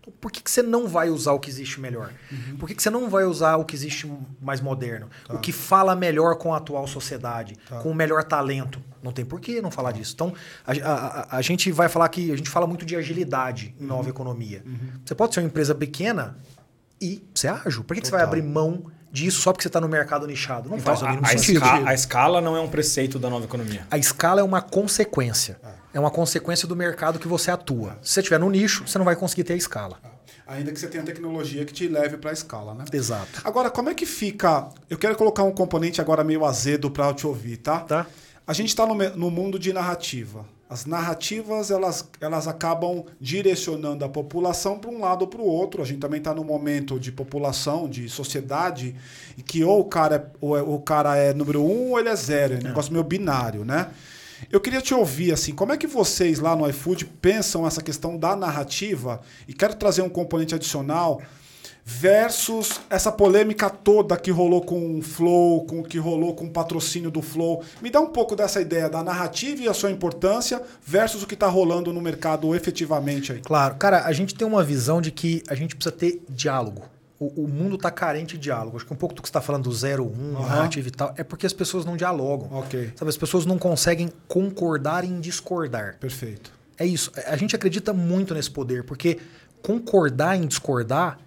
Então, por que, que você não vai usar o que existe melhor? Uhum. Por que, que você não vai usar o que existe mais moderno? Tá. O que fala melhor com a atual sociedade, tá. com o melhor talento? Não tem por que não falar disso. Então, a, a, a, gente vai falar que a gente fala muito de agilidade em uhum. nova economia. Uhum. Você pode ser uma empresa pequena e ser ágil. Por que, que você vai abrir mão disso só porque você está no mercado nichado. Não então, faz o mínimo a, sentido.
Esca a escala não é um preceito da nova economia.
A escala é uma consequência. É, é uma consequência do mercado que você atua. Se você estiver no nicho, você não vai conseguir ter a escala.
Ainda que você tenha tecnologia que te leve para a escala, né?
Exato.
Agora, como é que fica... Eu quero colocar um componente agora meio azedo para te ouvir, tá?
Tá.
A gente está no, no mundo de narrativa. As narrativas elas, elas acabam direcionando a população para um lado ou para o outro. A gente também está num momento de população, de sociedade, e que ou o cara é, ou é, o cara é número um ou ele é zero. É um é. negócio meio binário, né? Eu queria te ouvir assim, como é que vocês lá no iFood pensam essa questão da narrativa? E quero trazer um componente adicional versus essa polêmica toda que rolou com o Flow, com o que rolou com o patrocínio do Flow. Me dá um pouco dessa ideia da narrativa e a sua importância versus o que está rolando no mercado efetivamente aí.
Claro, cara, a gente tem uma visão de que a gente precisa ter diálogo. O, o mundo está carente de diálogo. Acho que um pouco do que você está falando do zero, um, uhum. narrativa e tal, é porque as pessoas não dialogam.
Ok.
Sabe, as pessoas não conseguem concordar em discordar.
Perfeito.
É isso. A gente acredita muito nesse poder, porque concordar em discordar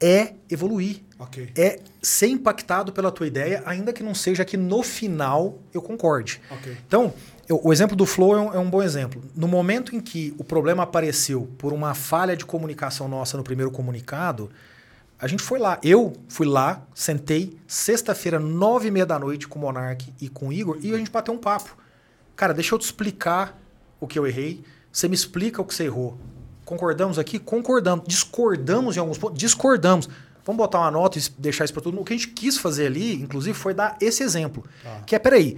é evoluir.
Okay.
É ser impactado pela tua ideia, ainda que não seja que no final eu concorde.
Okay.
Então, eu, o exemplo do Flow é um, é um, bom exemplo. No momento em que o problema apareceu por uma falha de comunicação nossa no primeiro comunicado, a gente foi lá. Eu fui lá, sentei, sexta-feira, nove e meia da noite, com o Monark e com o Igor, e a gente bateu um papo. Cara, deixa eu te explicar o que eu errei. Você me explica o que você errou. Concordamos aqui? Concordamos. Discordamos em alguns pontos? Discordamos. Vamos botar uma nota e deixar isso para todo mundo. O que a gente quis fazer ali, inclusive, foi dar esse exemplo.
Tá.
Que é, peraí,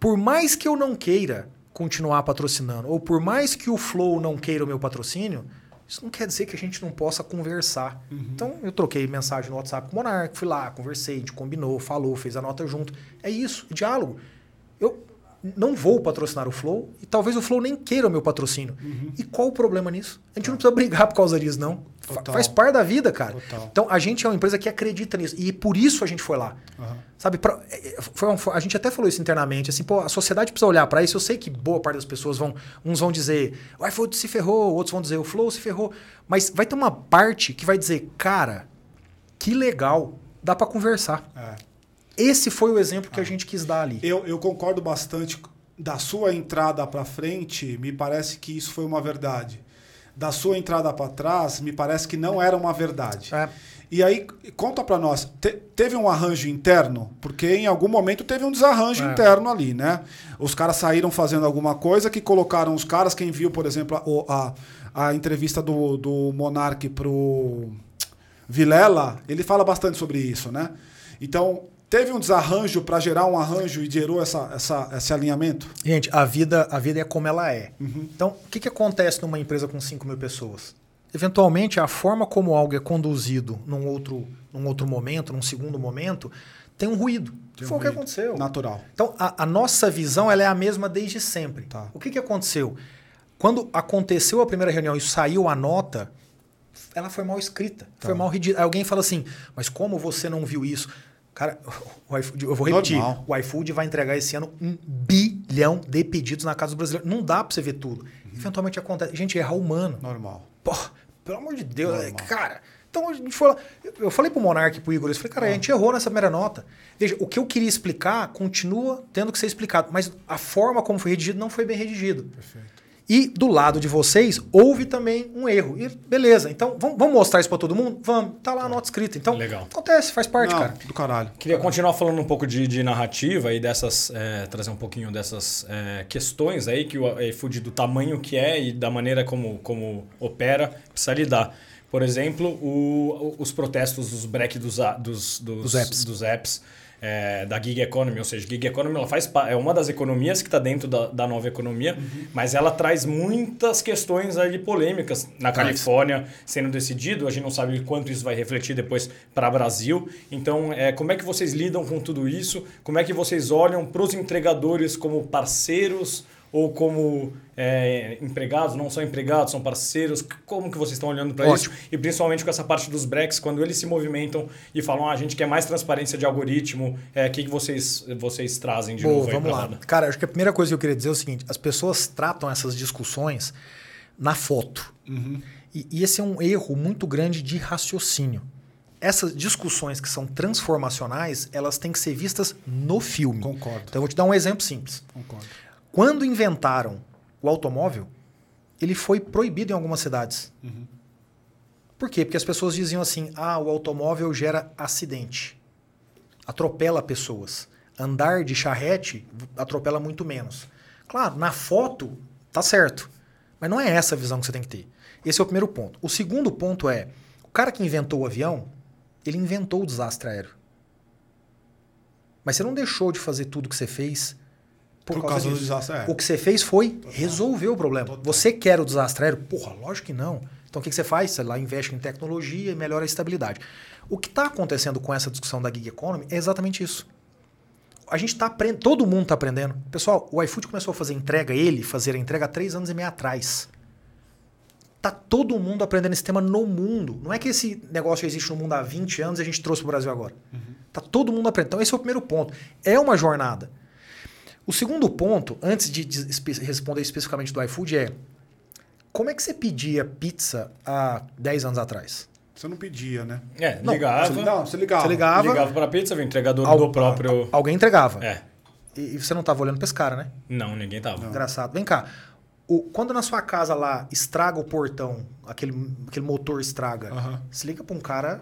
por mais que eu não queira continuar patrocinando, ou por mais que o Flow não queira o meu patrocínio, isso não quer dizer que a gente não possa conversar. Então, eu troquei mensagem no WhatsApp com o Monark, fui lá, conversei, a gente combinou, falou, fez a nota junto. É isso, diálogo. Eu não vou patrocinar o Flow e talvez o Flow nem queira o meu patrocínio. E qual o problema nisso? A gente não precisa brigar por causa disso, não.
Total.
Faz parte da vida, cara.
Total.
Então, a gente é uma empresa que acredita nisso. E por isso a gente foi lá.
Aham.
Sabe, pra- é, é, foi um- a gente até falou isso internamente, assim, pô, a sociedade precisa olhar para isso. Eu sei que boa parte das pessoas vão, uns vão dizer, o iFood se ferrou, outros vão dizer, o Flow se ferrou, mas vai ter uma parte que vai dizer, cara, que legal, dá para conversar.
É.
Esse foi o exemplo que a gente quis dar ali.
Eu, eu concordo bastante da sua entrada para frente, me parece que isso foi uma verdade. Da sua entrada para trás, me parece que não era uma verdade.
É.
E aí, conta para nós, te- teve um arranjo interno? Porque em algum momento teve um desarranjo
É.
interno ali, né? Os caras saíram fazendo alguma coisa que colocaram os caras, quem viu, por exemplo, a, a, a entrevista do, do Monark pro Vilela, ele fala bastante sobre isso, né? Então, teve um desarranjo para gerar um arranjo e gerou essa, essa, esse alinhamento?
Gente, a vida, a vida é como ela é. Então, o que, que acontece numa empresa com 5 mil pessoas? Eventualmente, a forma como algo é conduzido num outro, num outro momento, num segundo momento, tem um ruído.
Tem um
Foi o que aconteceu.
Natural.
Então, a, a nossa visão ela é a mesma desde sempre.
Tá.
O que, que aconteceu? Quando aconteceu a primeira reunião e saiu a nota, ela foi mal escrita.
Tá.
Foi mal redigida. Alguém fala assim, mas como você não viu isso? Cara, o iFood, eu vou repetir.
Normal.
O iFood vai entregar esse ano um bilhão de pedidos na casa dos brasileiros. Não dá pra você ver tudo. Eventualmente acontece. Gente, errar humano.
Normal.
Pô, pelo amor de Deus,
Normal.
cara. Então a gente foi lá. Eu- falei pro Monark e pro Igor, eu falei, cara, a gente errou nessa primeira nota. Veja, o que eu queria explicar continua tendo que ser explicado, mas a forma como foi redigido não foi bem redigido.
Perfeito.
E do lado de vocês, houve também um erro. E beleza, então vamos, vamos mostrar isso para todo mundo? Vamos, tá lá a nota escrita. Então,
Legal.
acontece, faz parte,
Não,
cara.
do caralho.
Queria continuar falando um pouco de, de narrativa e dessas. é, trazer um pouquinho dessas é, questões aí que o iFood, do tamanho que é e da maneira como, como opera, precisa lidar. Por exemplo, o- os protestos dos break dos, dos, dos,
Dos apps.
dos apps, é, da gig economy, ou seja, gig economy ela faz é uma das economias que está dentro da, da nova economia, mas ela traz muitas questões ali polêmicas na Califórnia sendo decidido. A gente não sabe quanto isso vai refletir depois para o Brasil. Então, é, como é que vocês lidam com tudo isso? Como é que vocês olham para os entregadores como parceiros ou como é, empregados? Não são empregados, são parceiros. Como que vocês estão olhando para isso? E principalmente com essa parte dos breaks, quando eles se movimentam e falam, ah, a gente quer mais transparência de algoritmo, é, o que, que vocês, vocês trazem de
Boa,
novo aí
vamos lá.
roda?
Cara, acho que a primeira coisa que eu queria dizer é o seguinte: as pessoas tratam essas discussões na foto. E, e esse é um erro muito grande de raciocínio. Essas discussões que são transformacionais, elas têm que ser vistas no filme.
Concordo.
Então eu vou te dar um exemplo simples.
Concordo.
Quando inventaram o automóvel, ele foi proibido em algumas cidades. Por quê? Porque as pessoas diziam assim: ah, o automóvel gera acidente, atropela pessoas. Andar de charrete atropela muito menos. Claro, na foto tá certo, mas não é essa a visão que você tem que ter. Esse é o primeiro ponto. O segundo ponto é: o cara que inventou o avião, ele inventou o desastre aéreo. Mas você não deixou de fazer tudo que você fez por,
Por
causa,
causa do desastre aéreo.
O que você fez foi resolver o problema. Você quer o desastre aéreo? Porra, lógico que não. Então o que que você faz? Você lá investe em tecnologia e melhora a estabilidade. O que está acontecendo com essa discussão da gig economy é exatamente isso. A gente está aprendendo, todo mundo está aprendendo. Pessoal, o iFood começou a fazer entrega, ele fazer a entrega há três anos e meio atrás. Tá todo mundo aprendendo esse tema no mundo. Não é que esse negócio existe no mundo há 20 anos e a gente trouxe para o Brasil agora. Tá todo mundo aprendendo. Então esse é o primeiro ponto. É uma jornada. O segundo ponto, antes de, responder especificamente do iFood, é como é que você pedia pizza há 10 anos atrás?
Você não pedia, né?
É,
Não,
ligava,
Você, não, você ligava.
Você ligava,
ligava para a pizza, o entregador
Al-
do próprio...
alguém entregava.
É,
E, e você não estava olhando para esse cara, né?
não, ninguém tava.
Engraçado. Vem cá. O- quando na sua casa lá estraga o portão, aquele, aquele motor estraga,
Aham.
se liga para um cara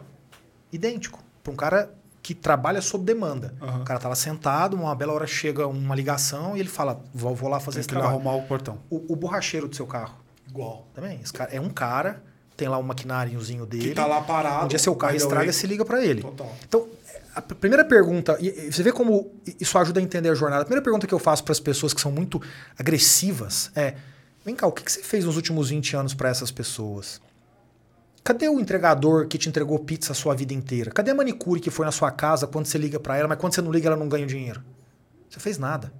idêntico. Para um cara que trabalha sob demanda.
Aham.
O cara tá lá sentado, uma bela hora chega uma ligação e ele fala: vou, vou lá fazer
Tem
esse trabalho.
arrumar o portão.
O, o borracheiro do seu carro
Igual.
também. Esse cara, é um cara tem lá um maquináriozinho dele.
Que tá lá parado.
Um dia seu carro estraga, se liga para ele.
Total.
Então, a primeira pergunta, e você vê como isso ajuda a entender a jornada. A primeira pergunta que eu faço para as pessoas que são muito agressivas é: vem cá, o que que você fez nos últimos 20 anos para essas pessoas? Cadê o entregador que te entregou pizza a sua vida inteira? Cadê a manicure que foi na sua casa quando você liga para ela, mas quando você não liga ela não ganha dinheiro? Você fez nada.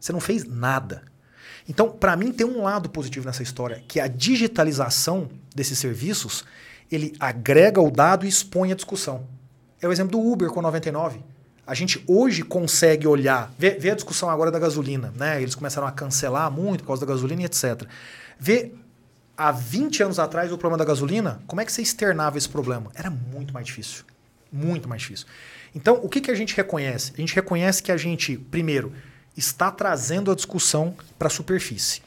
Você não fez nada. Então, para mim tem um lado positivo nessa história, que a digitalização desses serviços, ele agrega o dado e expõe a discussão. É o exemplo do Uber com a 99. A gente hoje consegue olhar, vê a discussão agora da gasolina, né? Eles começaram a cancelar muito por causa da gasolina e etc. Vê há 20 anos atrás o problema da gasolina, como é que você externava esse problema? Era muito mais difícil. Muito mais difícil. Então, o que, que a gente reconhece? A gente reconhece que a gente, primeiro, está trazendo a discussão para a superfície.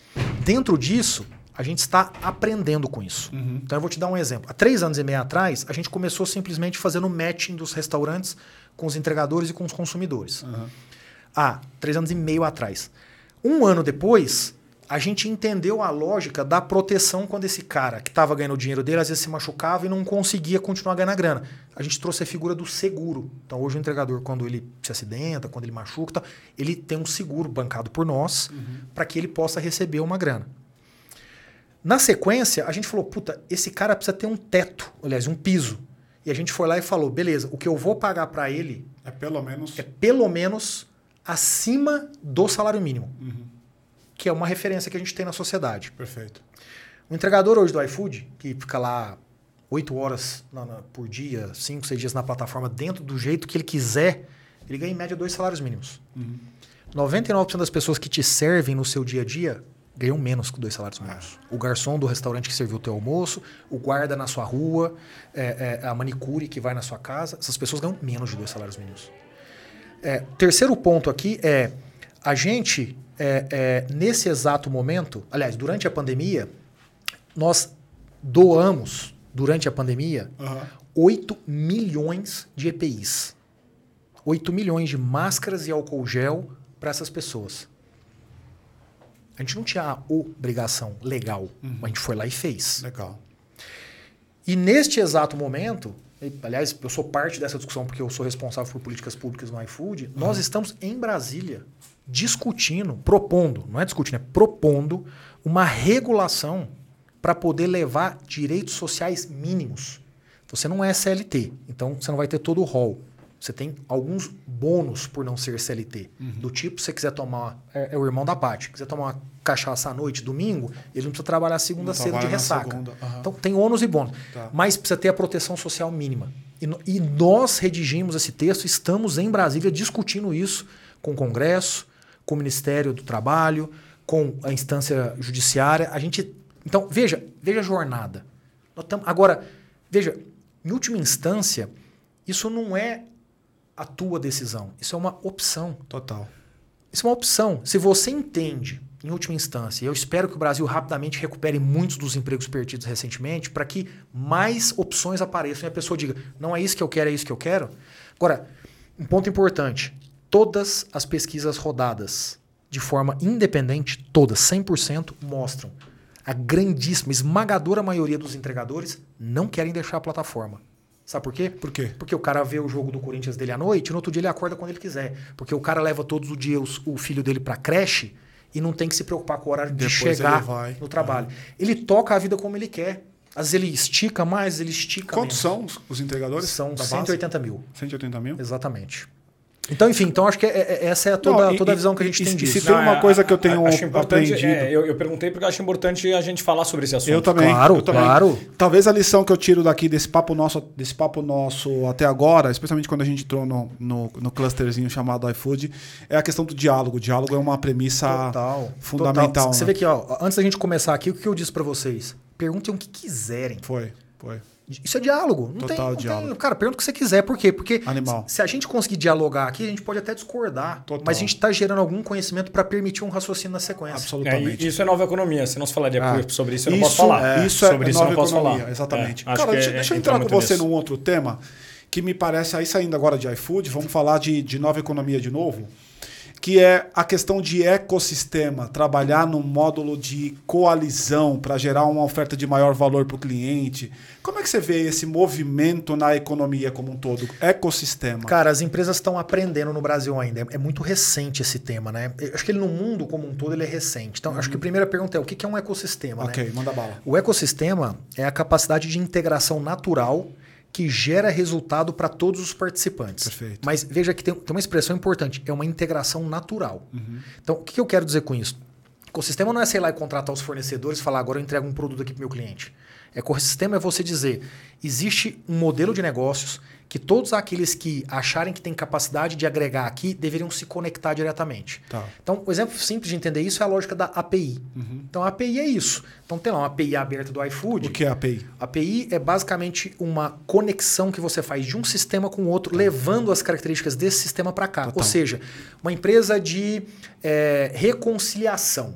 Dentro disso, a gente está aprendendo com isso. Então, eu vou te dar um exemplo. Há três anos e meio atrás, a gente começou simplesmente fazendo matching dos restaurantes com os entregadores e com os consumidores. Há três anos e meio atrás. Um ano depois, a gente entendeu a lógica da proteção quando esse cara que estava ganhando o dinheiro dele, às vezes se machucava e não conseguia continuar ganhando a grana. A gente trouxe a figura do seguro. Então, hoje o entregador, quando ele se acidenta, quando ele machuca, ele tem um seguro bancado por nós para que ele possa receber uma grana. Na sequência, a gente falou, puta, esse cara precisa ter um teto, aliás, um piso. E a gente foi lá e falou, beleza, o que eu vou pagar para ele
É pelo menos.
é pelo menos acima do salário mínimo, que é uma referência que a gente tem na sociedade.
Perfeito.
O entregador hoje do iFood, que fica lá 8 horas na- na- por dia, 5, 6 dias na plataforma, dentro do jeito que ele quiser, ele ganha em média dois salários mínimos. 99% das pessoas que te servem no seu dia a dia ganham menos que dois salários mínimos. O garçom do restaurante que serviu o teu almoço, o guarda na sua rua, é, é, a manicure que vai na sua casa, essas pessoas ganham menos de dois salários mínimos. É, terceiro ponto aqui é a gente, é, é, nesse exato momento, aliás, durante a pandemia, nós doamos, durante a pandemia,
Aham.
8 milhões de EPIs. 8 milhões de máscaras e álcool gel para essas pessoas. A gente não tinha a obrigação legal, mas a gente foi lá e fez.
Legal.
E neste exato momento, aliás, eu sou parte dessa discussão porque eu sou responsável por políticas públicas no iFood, nós estamos em Brasília discutindo, propondo, não é discutindo, é propondo uma regulação para poder levar direitos sociais mínimos. Você não é CLT, então você não vai ter todo o rol. Você tem alguns bônus por não ser CLT. Do tipo, se você quiser tomar. É, é o irmão da Paty. Quiser tomar uma cachaça à noite, domingo, ele não precisa trabalhar segunda cedo de ressaca.
aham.
Então tem ônus e bônus.
Tá.
Mas precisa ter a proteção social mínima. E, e nós redigimos esse texto, estamos em Brasília discutindo isso com o Congresso, com o Ministério do Trabalho, com a instância judiciária. A gente. Então, veja, veja a jornada. Nós tamo- agora, veja, em última instância, isso não é a tua decisão. Isso é uma opção.
Total.
Isso é uma opção. Se você entende, em última instância, e eu espero que o Brasil rapidamente recupere muitos dos empregos perdidos recentemente, para que mais opções apareçam e a pessoa diga: não é isso que eu quero, é isso que eu quero. Agora, um ponto importante: todas as pesquisas rodadas de forma independente, todas, 100%, mostram a grandíssima, esmagadora maioria dos entregadores não querem deixar a plataforma. Sabe por quê?
Por quê?
Porque o cara vê o jogo do Corinthians dele à noite, e no outro dia ele acorda quando ele quiser. Porque o cara leva todos os dias o filho dele pra creche e não tem que se preocupar com o horário de
Depois
chegar
ele vai.
no trabalho. Ele toca a vida como ele quer. Às vezes ele estica mais, ele estica
Quantos
menos.
são os, entregadores?
São
da base?
180 mil.
180 mil?
Exatamente. Então, enfim, então acho que é- é- essa é toda,
Não, e-
toda a visão que a gente
e-
tem
e
disso.
se tem uma coisa que eu tenho
acho importante,
aprendido.
é, eu, eu perguntei porque eu acho importante a gente falar sobre esse assunto.
Eu também.
Claro,
eu também.
claro.
Talvez a lição que eu tiro daqui desse papo nosso, desse papo nosso até agora, especialmente quando a gente entrou no, no, no clusterzinho chamado iFood, é a questão do diálogo. O diálogo é uma premissa
Total.
fundamental.
Total. Você
né?
vê que, ó, antes da gente começar aqui, o que eu disse pra vocês? Perguntem o que quiserem.
Foi, foi.
Isso é diálogo. Não
Total
tem, não
diálogo.
Tem, cara, pergunta o que você quiser. Por quê? Porque
Animal.
se a gente conseguir dialogar aqui, a gente pode até discordar.
Total.
Mas a gente está gerando algum conhecimento para permitir um raciocínio na sequência.
É,
Absolutamente.
e isso é nova economia. Se não se falaria
Ah,
sobre isso, eu não posso falar.
é, Isso é
sobre isso eu
nova
não posso
economia,
falar.
exatamente.
É,
Cara, deixa,
é-
deixa eu
entra
entrar com você
nisso.
num outro tema que me parece aí saindo agora de iFood, vamos falar de, de nova economia de novo. Que é a questão de ecossistema, trabalhar num módulo de coalizão para gerar uma oferta de maior valor para o cliente. Como é que você vê esse movimento na economia como um todo, ecossistema?
Cara, as empresas estão aprendendo no Brasil ainda. É muito recente esse tema, né? Eu acho que ele no mundo como um todo ele é recente. Então, acho que a primeira pergunta é o que é um ecossistema,
ok,
né?
manda bala.
O ecossistema é a capacidade de integração natural que gera resultado para todos os participantes.
Perfeito.
Mas veja que tem, tem uma expressão importante, é uma integração natural. Então, o que eu quero dizer com isso? Ecossistema não é, sei lá, contratar os fornecedores e falar, agora eu entrego um produto aqui para o meu cliente. Ecossistema é você dizer, existe um modelo de negócios que todos aqueles que acharem que tem capacidade de agregar aqui deveriam se conectar diretamente.
Tá.
Então, o exemplo simples de entender isso é a lógica da API. Então, a API é isso. Então, tem lá uma API aberta do iFood.
O que é API?
API é basicamente uma conexão que você faz de um sistema com o outro, levando as características desse sistema para cá.
Total.
Ou seja, uma empresa de é, reconciliação.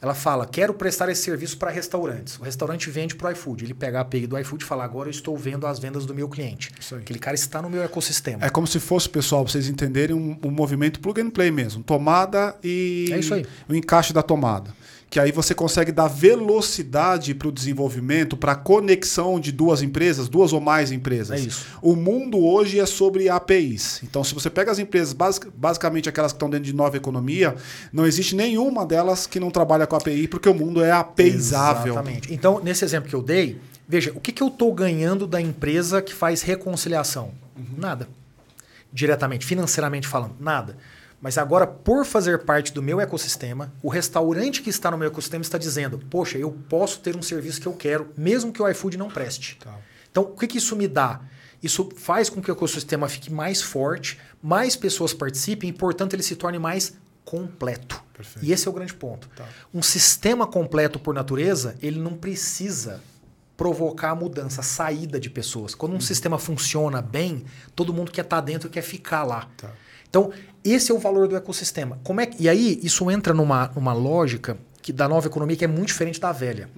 Ela fala, quero prestar esse serviço para restaurantes. O restaurante vende para o iFood. Ele pega a API do iFood e fala, agora eu estou vendo as vendas do meu cliente.
Isso aí.
Aquele cara está no meu ecossistema.
É como se fosse, pessoal, pra vocês entenderem, um, um movimento plug and play mesmo. Tomada e
É isso aí.
o encaixe da tomada. Que aí você consegue dar velocidade para o desenvolvimento, para a conexão de duas empresas, duas ou mais empresas.
É isso.
O mundo hoje é sobre APIs. Então, se você pega as empresas, basic- basicamente aquelas que estão dentro de nova economia, não existe nenhuma delas que não trabalha com API, porque o mundo é APIzável.
Exatamente. Então, nesse exemplo que eu dei, veja, o que, que eu estou ganhando da empresa que faz reconciliação? Nada. Diretamente, financeiramente falando, nada. Mas agora, por fazer parte do meu ecossistema, o restaurante que está no meu ecossistema está dizendo: Poxa, eu posso ter um serviço que eu quero, mesmo que o iFood não preste.
Tá.
Então, o que, que isso me dá? Isso faz com que o ecossistema fique mais forte, mais pessoas participem e, portanto, ele se torne mais completo.
Perfeito.
E esse é o grande ponto.
Tá.
Um sistema completo, por natureza, ele não precisa provocar a mudança, a saída de pessoas. Quando um sistema funciona bem, todo mundo quer estar dentro e quer ficar lá.
Tá.
Então, esse é o valor do ecossistema. Como é que- e aí, isso entra numa, numa lógica que da nova economia que é muito diferente da velha.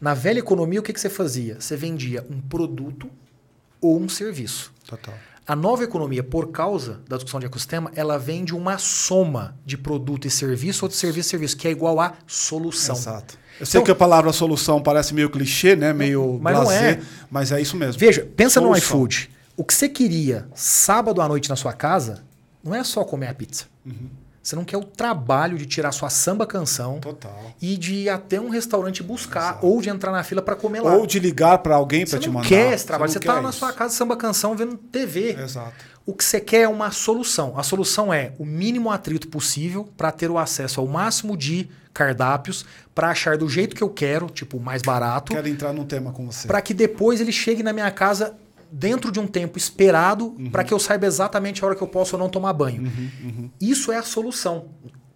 Na velha economia, o que, que você fazia? Você vendia um produto ou um serviço.
Total.
A nova economia, por causa da discussão de ecossistema, ela vende uma soma de produto e serviço ou de serviço e serviço, que é igual a solução.
Exato. Eu sei
Então-
que a palavra solução parece meio clichê, né? Meio
mas é.
mas é isso mesmo.
Veja, pensa no
Solução.
iFood. O que você queria sábado à noite na sua casa não é só comer a pizza. Você não quer o trabalho de tirar sua samba canção
Total.
e de ir até um restaurante buscar ou de entrar na fila para comer lá.
Ou de ligar para alguém
você
para te
não
mandar.
quer esse trabalho. Você, tá
quer
na sua casa samba canção vendo TV.
Exato.
O que você quer é uma solução. A solução é o mínimo atrito possível para ter o acesso ao máximo de cardápios, para achar do jeito que eu quero, tipo, mais barato,
Quero entrar num tema com você.
para que depois ele chegue na minha casa dentro de um tempo esperado,
Uhum.
para que eu saiba exatamente a hora que eu posso ou não tomar banho. Isso é a solução.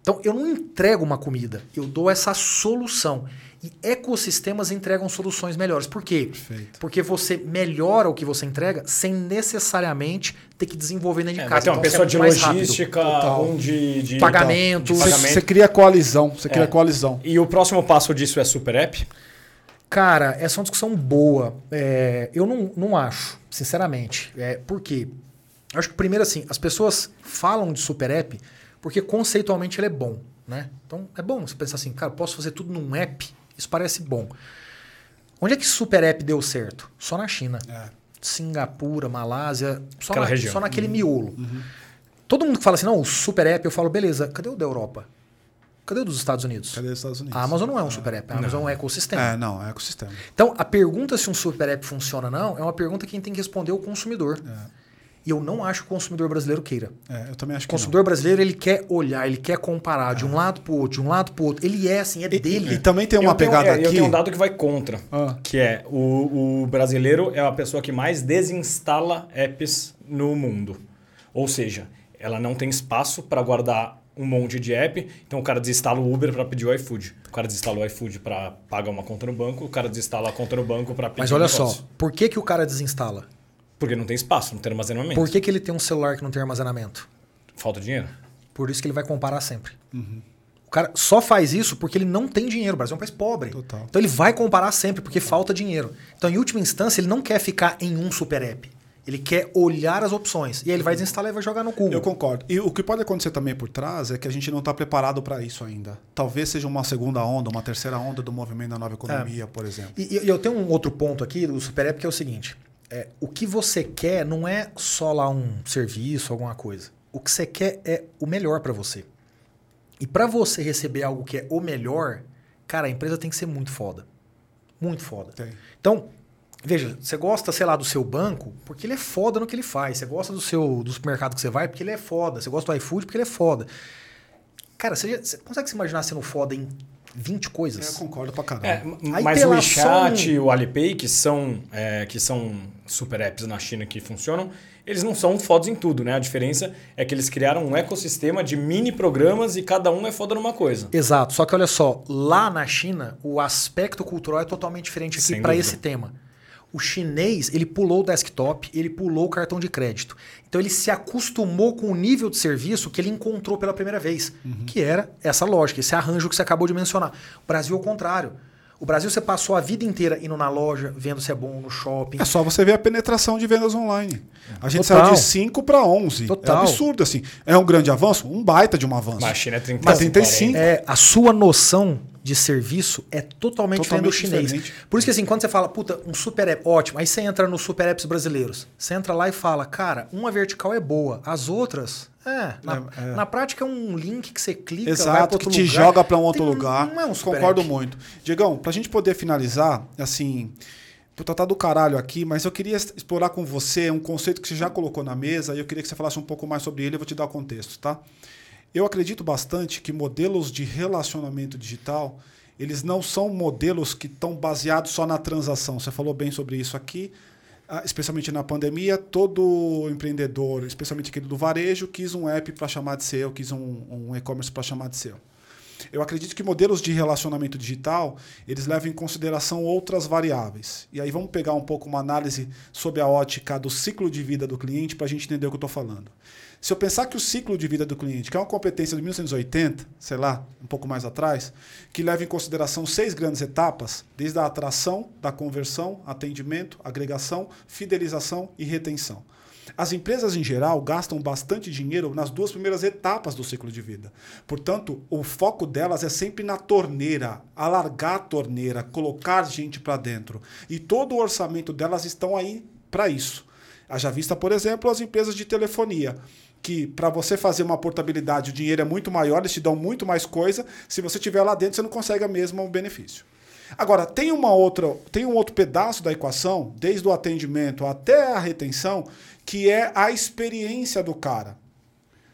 Então, eu não entrego uma comida, eu dou essa solução. E ecossistemas entregam soluções melhores. Por quê?
Perfeito.
Porque você melhora o que você entrega sem necessariamente ter que desenvolver dentro de
É,
casa.
ter uma
Então,
pessoa
você
de
é rápido.
logística, um de, de
Pagamento.
de
Você,
pagamento.
você cria coalizão. Você cria
É.
coalizão.
E o próximo passo disso é super app?
Cara, essa é uma discussão boa. É, eu não, não acho, sinceramente. É, por quê? Eu acho que, primeiro, assim, as pessoas falam de super app porque conceitualmente ele é bom. Né? Então, é bom você pensar assim, cara, posso fazer tudo num app? Isso parece bom. Onde é que super app deu certo? Só na China.
É.
Singapura, Malásia, só, na- só naquele miolo. Todo mundo que fala assim, não, o super app, eu falo, beleza, cadê o da Europa? Cadê o dos Estados Unidos?
Cadê os Estados Unidos?
A Amazon não é um super app, a Amazon é um ecossistema.
É, não, é ecossistema.
Então, a pergunta se um super app funciona ou não é uma pergunta que quem tem que responder é o consumidor. E eu não acho que o consumidor brasileiro queira.
É, eu também acho
O
que não.
consumidor brasileiro, ele quer olhar, ele quer comparar de um lado pro outro, de um lado pro outro. Ele é assim, é
E,
dele.
e também tem uma
eu tenho,
pegada
é,
aqui.
Eu tenho um dado que vai contra.
Ah.
Que é o, o brasileiro é a pessoa que mais desinstala apps no mundo. Ou seja, ela não tem espaço para guardar um monte de app. Então o cara desinstala o Uber para pedir o iFood. O cara desinstala o iFood para pagar uma conta no banco. O cara desinstala a conta no banco para pedir
Mas
um
olha
negócio.
só, por que, que o cara desinstala?
Porque não tem espaço, não tem armazenamento.
Por que, que ele tem um celular que não tem armazenamento?
Falta dinheiro.
Por isso que ele vai comparar sempre.
Uhum.
O cara só faz isso porque ele não tem dinheiro. O Brasil é um país pobre.
Total.
Então ele vai comparar sempre porque falta dinheiro. Então, em última instância, ele não quer ficar em um super app. Ele quer olhar as opções. E aí ele vai desinstalar e vai jogar no cu.
Eu concordo. E o que pode acontecer também por trás é que a gente não está preparado para isso ainda. Talvez seja uma segunda onda, uma terceira onda do movimento da nova economia, por exemplo.
E, e eu tenho um outro ponto aqui do Super App que é o seguinte: é, o que você quer não é só lá um serviço, alguma coisa. O que você quer é o melhor para você. E para você receber algo que é o melhor, cara, a empresa tem que ser muito foda. Muito foda.
Tem.
Então, veja, você gosta, sei lá, do seu banco porque ele é foda no que ele faz. Você gosta do seu do supermercado que você vai porque ele é foda. Você gosta do iFood porque ele é foda. Cara, você, já- você consegue se imaginar sendo foda em 20 coisas?
Eu concordo pra caramba.
É,
Aí
mas o WeChat e o Alipay, que são, é, que são super apps na China que funcionam, eles não são fodas em tudo, né? A diferença é que eles criaram um ecossistema de mini programas e cada um é foda numa coisa.
Exato. Só que olha só, lá na China, o aspecto cultural é totalmente diferente aqui para esse tema. O chinês, ele pulou o desktop, ele pulou o cartão de crédito. Então ele se acostumou com o nível de serviço que ele encontrou pela primeira vez, que era essa lógica, esse arranjo que você acabou de mencionar. O Brasil é o contrário. O Brasil você passou a vida inteira indo na loja, vendo se é bom no shopping.
É só você ver a penetração de vendas online. A gente
Total.
saiu de 5 para 11.
Total.
É absurdo, assim. É um grande avanço? Um baita de um avanço.
Mas a China é 30,
Mas 35.
É, a sua noção de serviço é totalmente, diferente do
Totalmente
chinês.
diferente.
Por isso que assim, quando você fala, puta, um super app, ótimo, aí você entra nos super apps brasileiros. Você entra lá e fala, cara, uma vertical é boa, as outras, é, na,
É, é.
na prática é um link que você clica,
Exato, que te
lugar.
joga para um outro
Tem-
lugar.
Não é um super
Concordo
app.
muito. Diegão, pra gente poder finalizar, assim, puta, tá do caralho aqui, mas eu queria explorar com você um conceito que você já colocou na mesa e eu queria que você falasse um pouco mais sobre ele, eu vou te dar o contexto, tá? Eu acredito bastante que modelos de relacionamento digital, eles não são modelos que estão baseados só na transação. Você falou bem sobre isso aqui. Ah, especialmente na pandemia, todo empreendedor, especialmente aquele do varejo, quis um app para chamar de seu, quis um, um e-commerce para chamar de seu. Eu acredito que modelos de relacionamento digital, eles levam em consideração outras variáveis. E aí vamos pegar um pouco uma análise sobre a ótica do ciclo de vida do cliente para a gente entender o que eu estou falando. Se eu pensar que o ciclo de vida do cliente, que é uma competência de 1980, sei lá, um pouco mais atrás, que leva em consideração seis grandes etapas, desde a atração, da conversão, atendimento, agregação, fidelização e retenção. As empresas, em geral, gastam bastante dinheiro nas duas primeiras etapas do ciclo de vida. Portanto, o foco delas é sempre na torneira, alargar a torneira, colocar gente para dentro. E todo o orçamento delas estão aí para isso. Haja vista, por exemplo, as empresas de telefonia, que para você fazer uma portabilidade o dinheiro é muito maior, eles te dão muito mais coisa. Se você tiver lá dentro, você não consegue a mesma benefício. Agora, tem uma outra, tem um outro pedaço da equação, desde o atendimento até a retenção, que é a experiência do cara.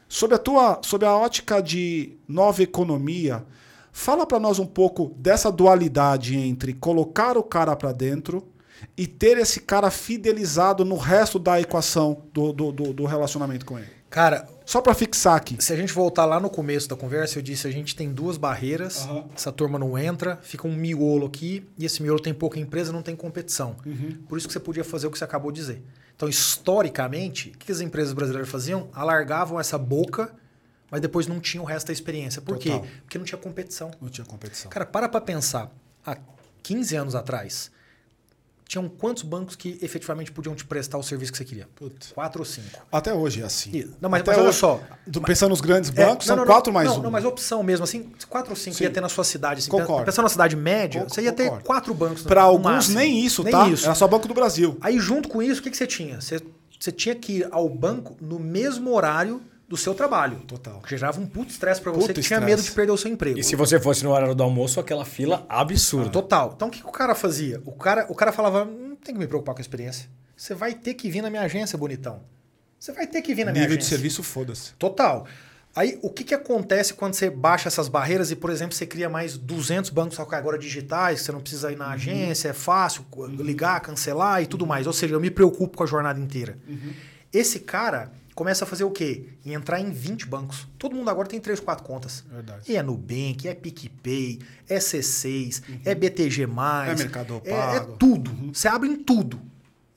Sob a tua, sob a ótica de nova economia, fala para nós um pouco dessa dualidade entre colocar o cara para dentro e ter esse cara fidelizado no resto da equação do, do, do, do relacionamento com ele.
Cara,
Só para fixar aqui.
se a gente voltar lá no começo da conversa, eu disse a gente tem duas barreiras,
Aham.
essa turma não entra, fica um miolo aqui, e esse miolo tem pouca empresa, não tem competição.
Uhum.
Por isso que você podia fazer o que você acabou de dizer. Então, historicamente, o que as empresas brasileiras faziam? Alargavam essa boca, mas depois não tinham o resto da experiência. Por quê?
Total.
Porque não tinha competição.
Não tinha competição.
Cara, para pra pensar. Há 15 anos atrás, tinham quantos bancos que efetivamente podiam te prestar o serviço que você queria?
Putz.
Quatro ou cinco.
Até hoje é assim.
Não, mas-
Até
mas olha
hoje,
só.
do- Pensando nos grandes
É,
bancos,
não,
são
não,
quatro
não,
mais
não,
um.
Não, mas opção mesmo, assim, quatro ou cinco
Sim.
ia ter na sua cidade. Assim,
Concordo.
Pensando na cidade média,
Con-
você ia ter
concordo.
quatro bancos.
Para alguns, nem isso,
Nem
tá?
isso.
Era só Banco do Brasil.
Aí, junto com isso, o que, que você tinha? Você, você tinha que ir ao banco no mesmo horário do seu trabalho.
Total.
Gerava um puto estresse para você que tinha medo de perder o seu emprego.
E se você fosse no horário do almoço, aquela fila absurda.
Total. Então o que, que o cara fazia? O cara, o cara falava: não tem que me preocupar com a experiência. Você vai ter que vir na minha agência, bonitão. Você vai ter que vir na minha
Nível de
agência.
serviço, foda-se.
Total. Aí, o que, que acontece quando você baixa essas barreiras e, por exemplo, você cria mais 200 bancos agora digitais, você não precisa ir na agência, é fácil ligar, cancelar e tudo mais. Ou seja, eu me preocupo com a jornada inteira. Esse cara começa a fazer o quê? Em entrar em 20 bancos. Todo mundo agora tem 3, 4 contas.
Verdade.
E é Nubank, é PicPay, é C6, é BTG+,
É Mercado
é, é
Pago.
tudo. Você abre em tudo.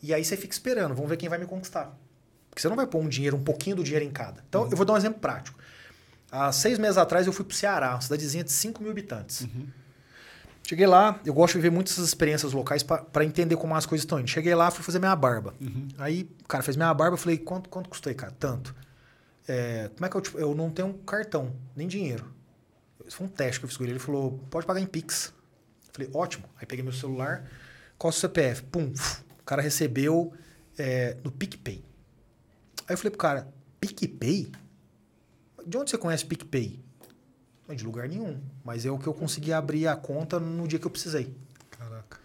E aí você fica esperando, vamos ver quem vai me conquistar. Porque você não vai pôr um dinheiro, um pouquinho do dinheiro em cada. Então, eu vou dar um exemplo prático. Há seis meses atrás eu fui pro Ceará, uma cidadezinha de 5 mil habitantes. Cheguei lá, eu gosto de ver muitas experiências locais para entender como as coisas estão indo. Cheguei lá, fui fazer minha barba.
Uhum.
Aí, o cara fez minha barba, eu falei, quanto, quanto custou aí, cara? Tanto. É, como é que eu, tipo, eu não tenho um cartão, nem dinheiro. Foi um teste que eu fiz com ele. Ele falou, pode pagar em Pix. Eu falei, ótimo. Aí peguei meu celular, qual é o CPF? Pum, o cara recebeu é, no PicPay. Aí eu falei pro cara, PicPay? De onde você conhece PicPay? Não, de lugar nenhum. Mas é o que eu consegui abrir a conta no dia que eu precisei.
Caraca.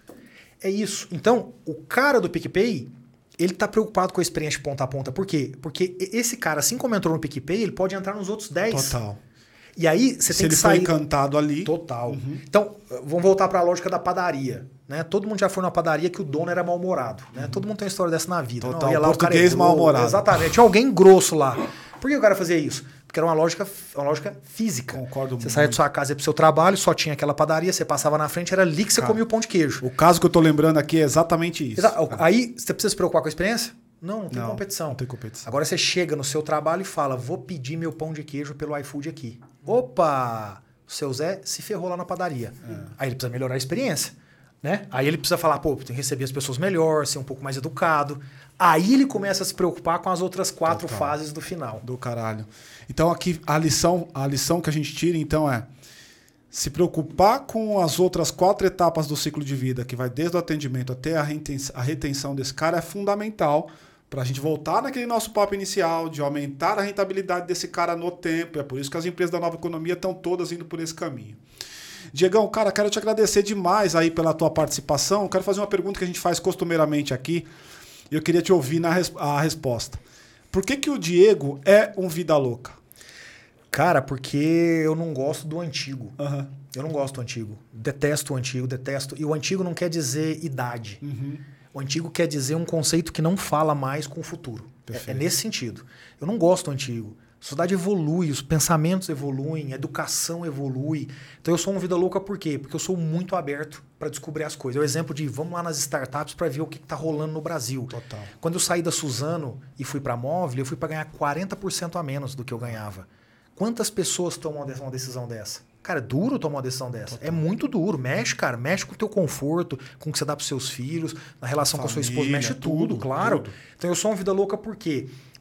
É isso. Então, o cara do PicPay, ele tá preocupado com a experiência de ponta a ponta. Por quê? Porque esse cara, assim como entrou no PicPay, ele pode entrar nos outros 10.
Total.
E aí você
Se
tem
ele
que sair.
foi encantado ali.
Total. Então, vamos voltar para a lógica da padaria. Né? Todo mundo já foi numa padaria que o dono era mal-humorado. Né? Todo mundo tem uma história dessa na vida.
Total.
ia lá, é
Português mal-humorado.
Exatamente. Tinha alguém grosso lá. Por que o cara fazia isso? Porque era uma lógica, uma lógica física.
Concordo
Você
muito.
saía de sua casa ia pro seu trabalho, só tinha aquela padaria, você passava na frente, era ali que você
Cara,
comia o pão de queijo.
O caso que eu tô lembrando aqui é exatamente isso.
Exa-
cara.
Aí você precisa se preocupar com a experiência? Não, não tem
Não,
competição.
não tem competição.
Agora você chega no seu trabalho e fala: vou pedir meu pão de queijo pelo iFood aqui. Opa! O seu Zé se ferrou lá na padaria.
É.
Aí ele precisa melhorar a experiência. Né? Aí ele precisa falar, pô, tem que receber as pessoas melhor, ser um pouco mais educado. Aí ele começa a se preocupar com as outras quatro
Total.
fases do final.
Do caralho. Então aqui a lição, a lição que a gente tira então é se preocupar com as outras quatro etapas do ciclo de vida, que vai desde o atendimento até a reten- a retenção desse cara, é fundamental para a gente voltar naquele nosso papo inicial de aumentar a rentabilidade desse cara no tempo. É por isso que as empresas da nova economia estão todas indo por esse caminho. Diegão, cara, quero te agradecer demais aí pela tua participação. Quero fazer uma pergunta que a gente faz costumeiramente aqui e eu queria te ouvir na res- a resposta. Por que, que o Diego é um vida louca?
Cara, porque eu não gosto do antigo.
Aham.
Eu não gosto do antigo. Detesto o antigo, detesto. E o antigo não quer dizer idade.
Uhum.
O antigo quer dizer um conceito que não fala mais com o futuro. É, é nesse sentido. Eu não gosto do antigo. A sociedade evolui, os pensamentos evoluem, a educação evolui. Então eu sou um vida louca por quê? Porque eu sou muito aberto para descobrir as coisas. É o exemplo de vamos lá nas startups para ver o que está rolando no Brasil.
Total.
Quando eu saí da Suzano e fui para a Móvel, eu fui para ganhar 40% a menos do que eu ganhava. Quantas pessoas tomam uma de- uma decisão dessa? Cara, é duro tomar uma decisão dessa. É muito duro. Mexe, cara. Mexe com o teu conforto, com o que você dá pros seus filhos, na relação com a sua esposa.
Família,
Mexe tudo,
tudo,
claro.
tudo.
Então eu sou uma vida louca por quê? Porque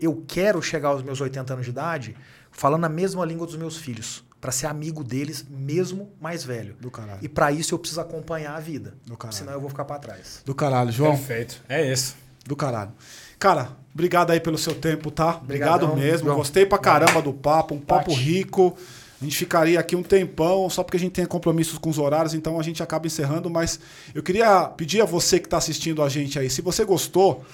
eu quero chegar aos meus 80 anos de idade falando a mesma língua dos meus filhos. Para ser amigo deles, mesmo mais velho.
Do caralho.
E para isso eu preciso acompanhar a vida.
Do caralho.
Senão eu vou ficar para trás.
Do caralho, João.
Perfeito. É isso.
Do caralho. Cara, obrigado aí pelo seu tempo, tá? Obrigado
Obrigadão,
mesmo.
João.
Gostei pra caramba do papo, um papo rico. A gente ficaria aqui um tempão, só porque a gente tem compromissos com os horários, então a gente acaba encerrando. Mas eu queria pedir a você que está assistindo a gente aí, se você gostou,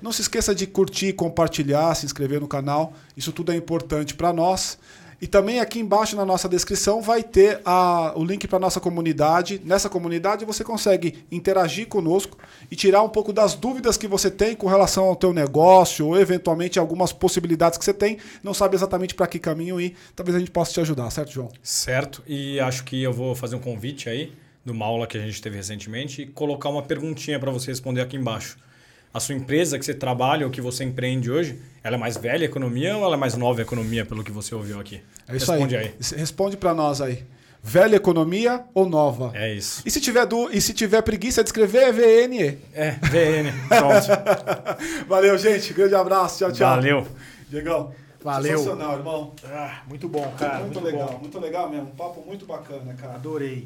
não se esqueça de curtir, compartilhar, se inscrever no canal. Isso tudo é importante para nós. E também aqui embaixo na nossa descrição vai ter a- o link para nossa comunidade. Nessa comunidade você consegue interagir conosco e tirar um pouco das dúvidas que você tem com relação ao teu negócio ou eventualmente algumas possibilidades que você tem, não sabe exatamente para que caminho ir. Talvez a gente possa te ajudar, certo, João?
Certo. E acho que eu vou fazer um convite aí de uma aula que a gente teve recentemente e colocar uma perguntinha para você responder aqui embaixo. A sua empresa que você trabalha ou que você empreende hoje, ela é mais velha a economia ou ela é mais nova a economia, pelo que você ouviu aqui?
É isso
Responde
aí.
aí.
Responde para nós aí. Velha economia ou nova?
É isso.
E se tiver du... e se tiver preguiça de escrever é VNE.
É, VN. Pronto. *laughs*
Valeu, gente. Grande abraço. Tchau, tchau.
Valeu.
Diegão.
Valeu.
Sensacional, irmão.
Ah, muito bom, cara.
muito,
Muito,
legal,
bom.
muito legal mesmo. Um papo muito bacana, cara.
Adorei.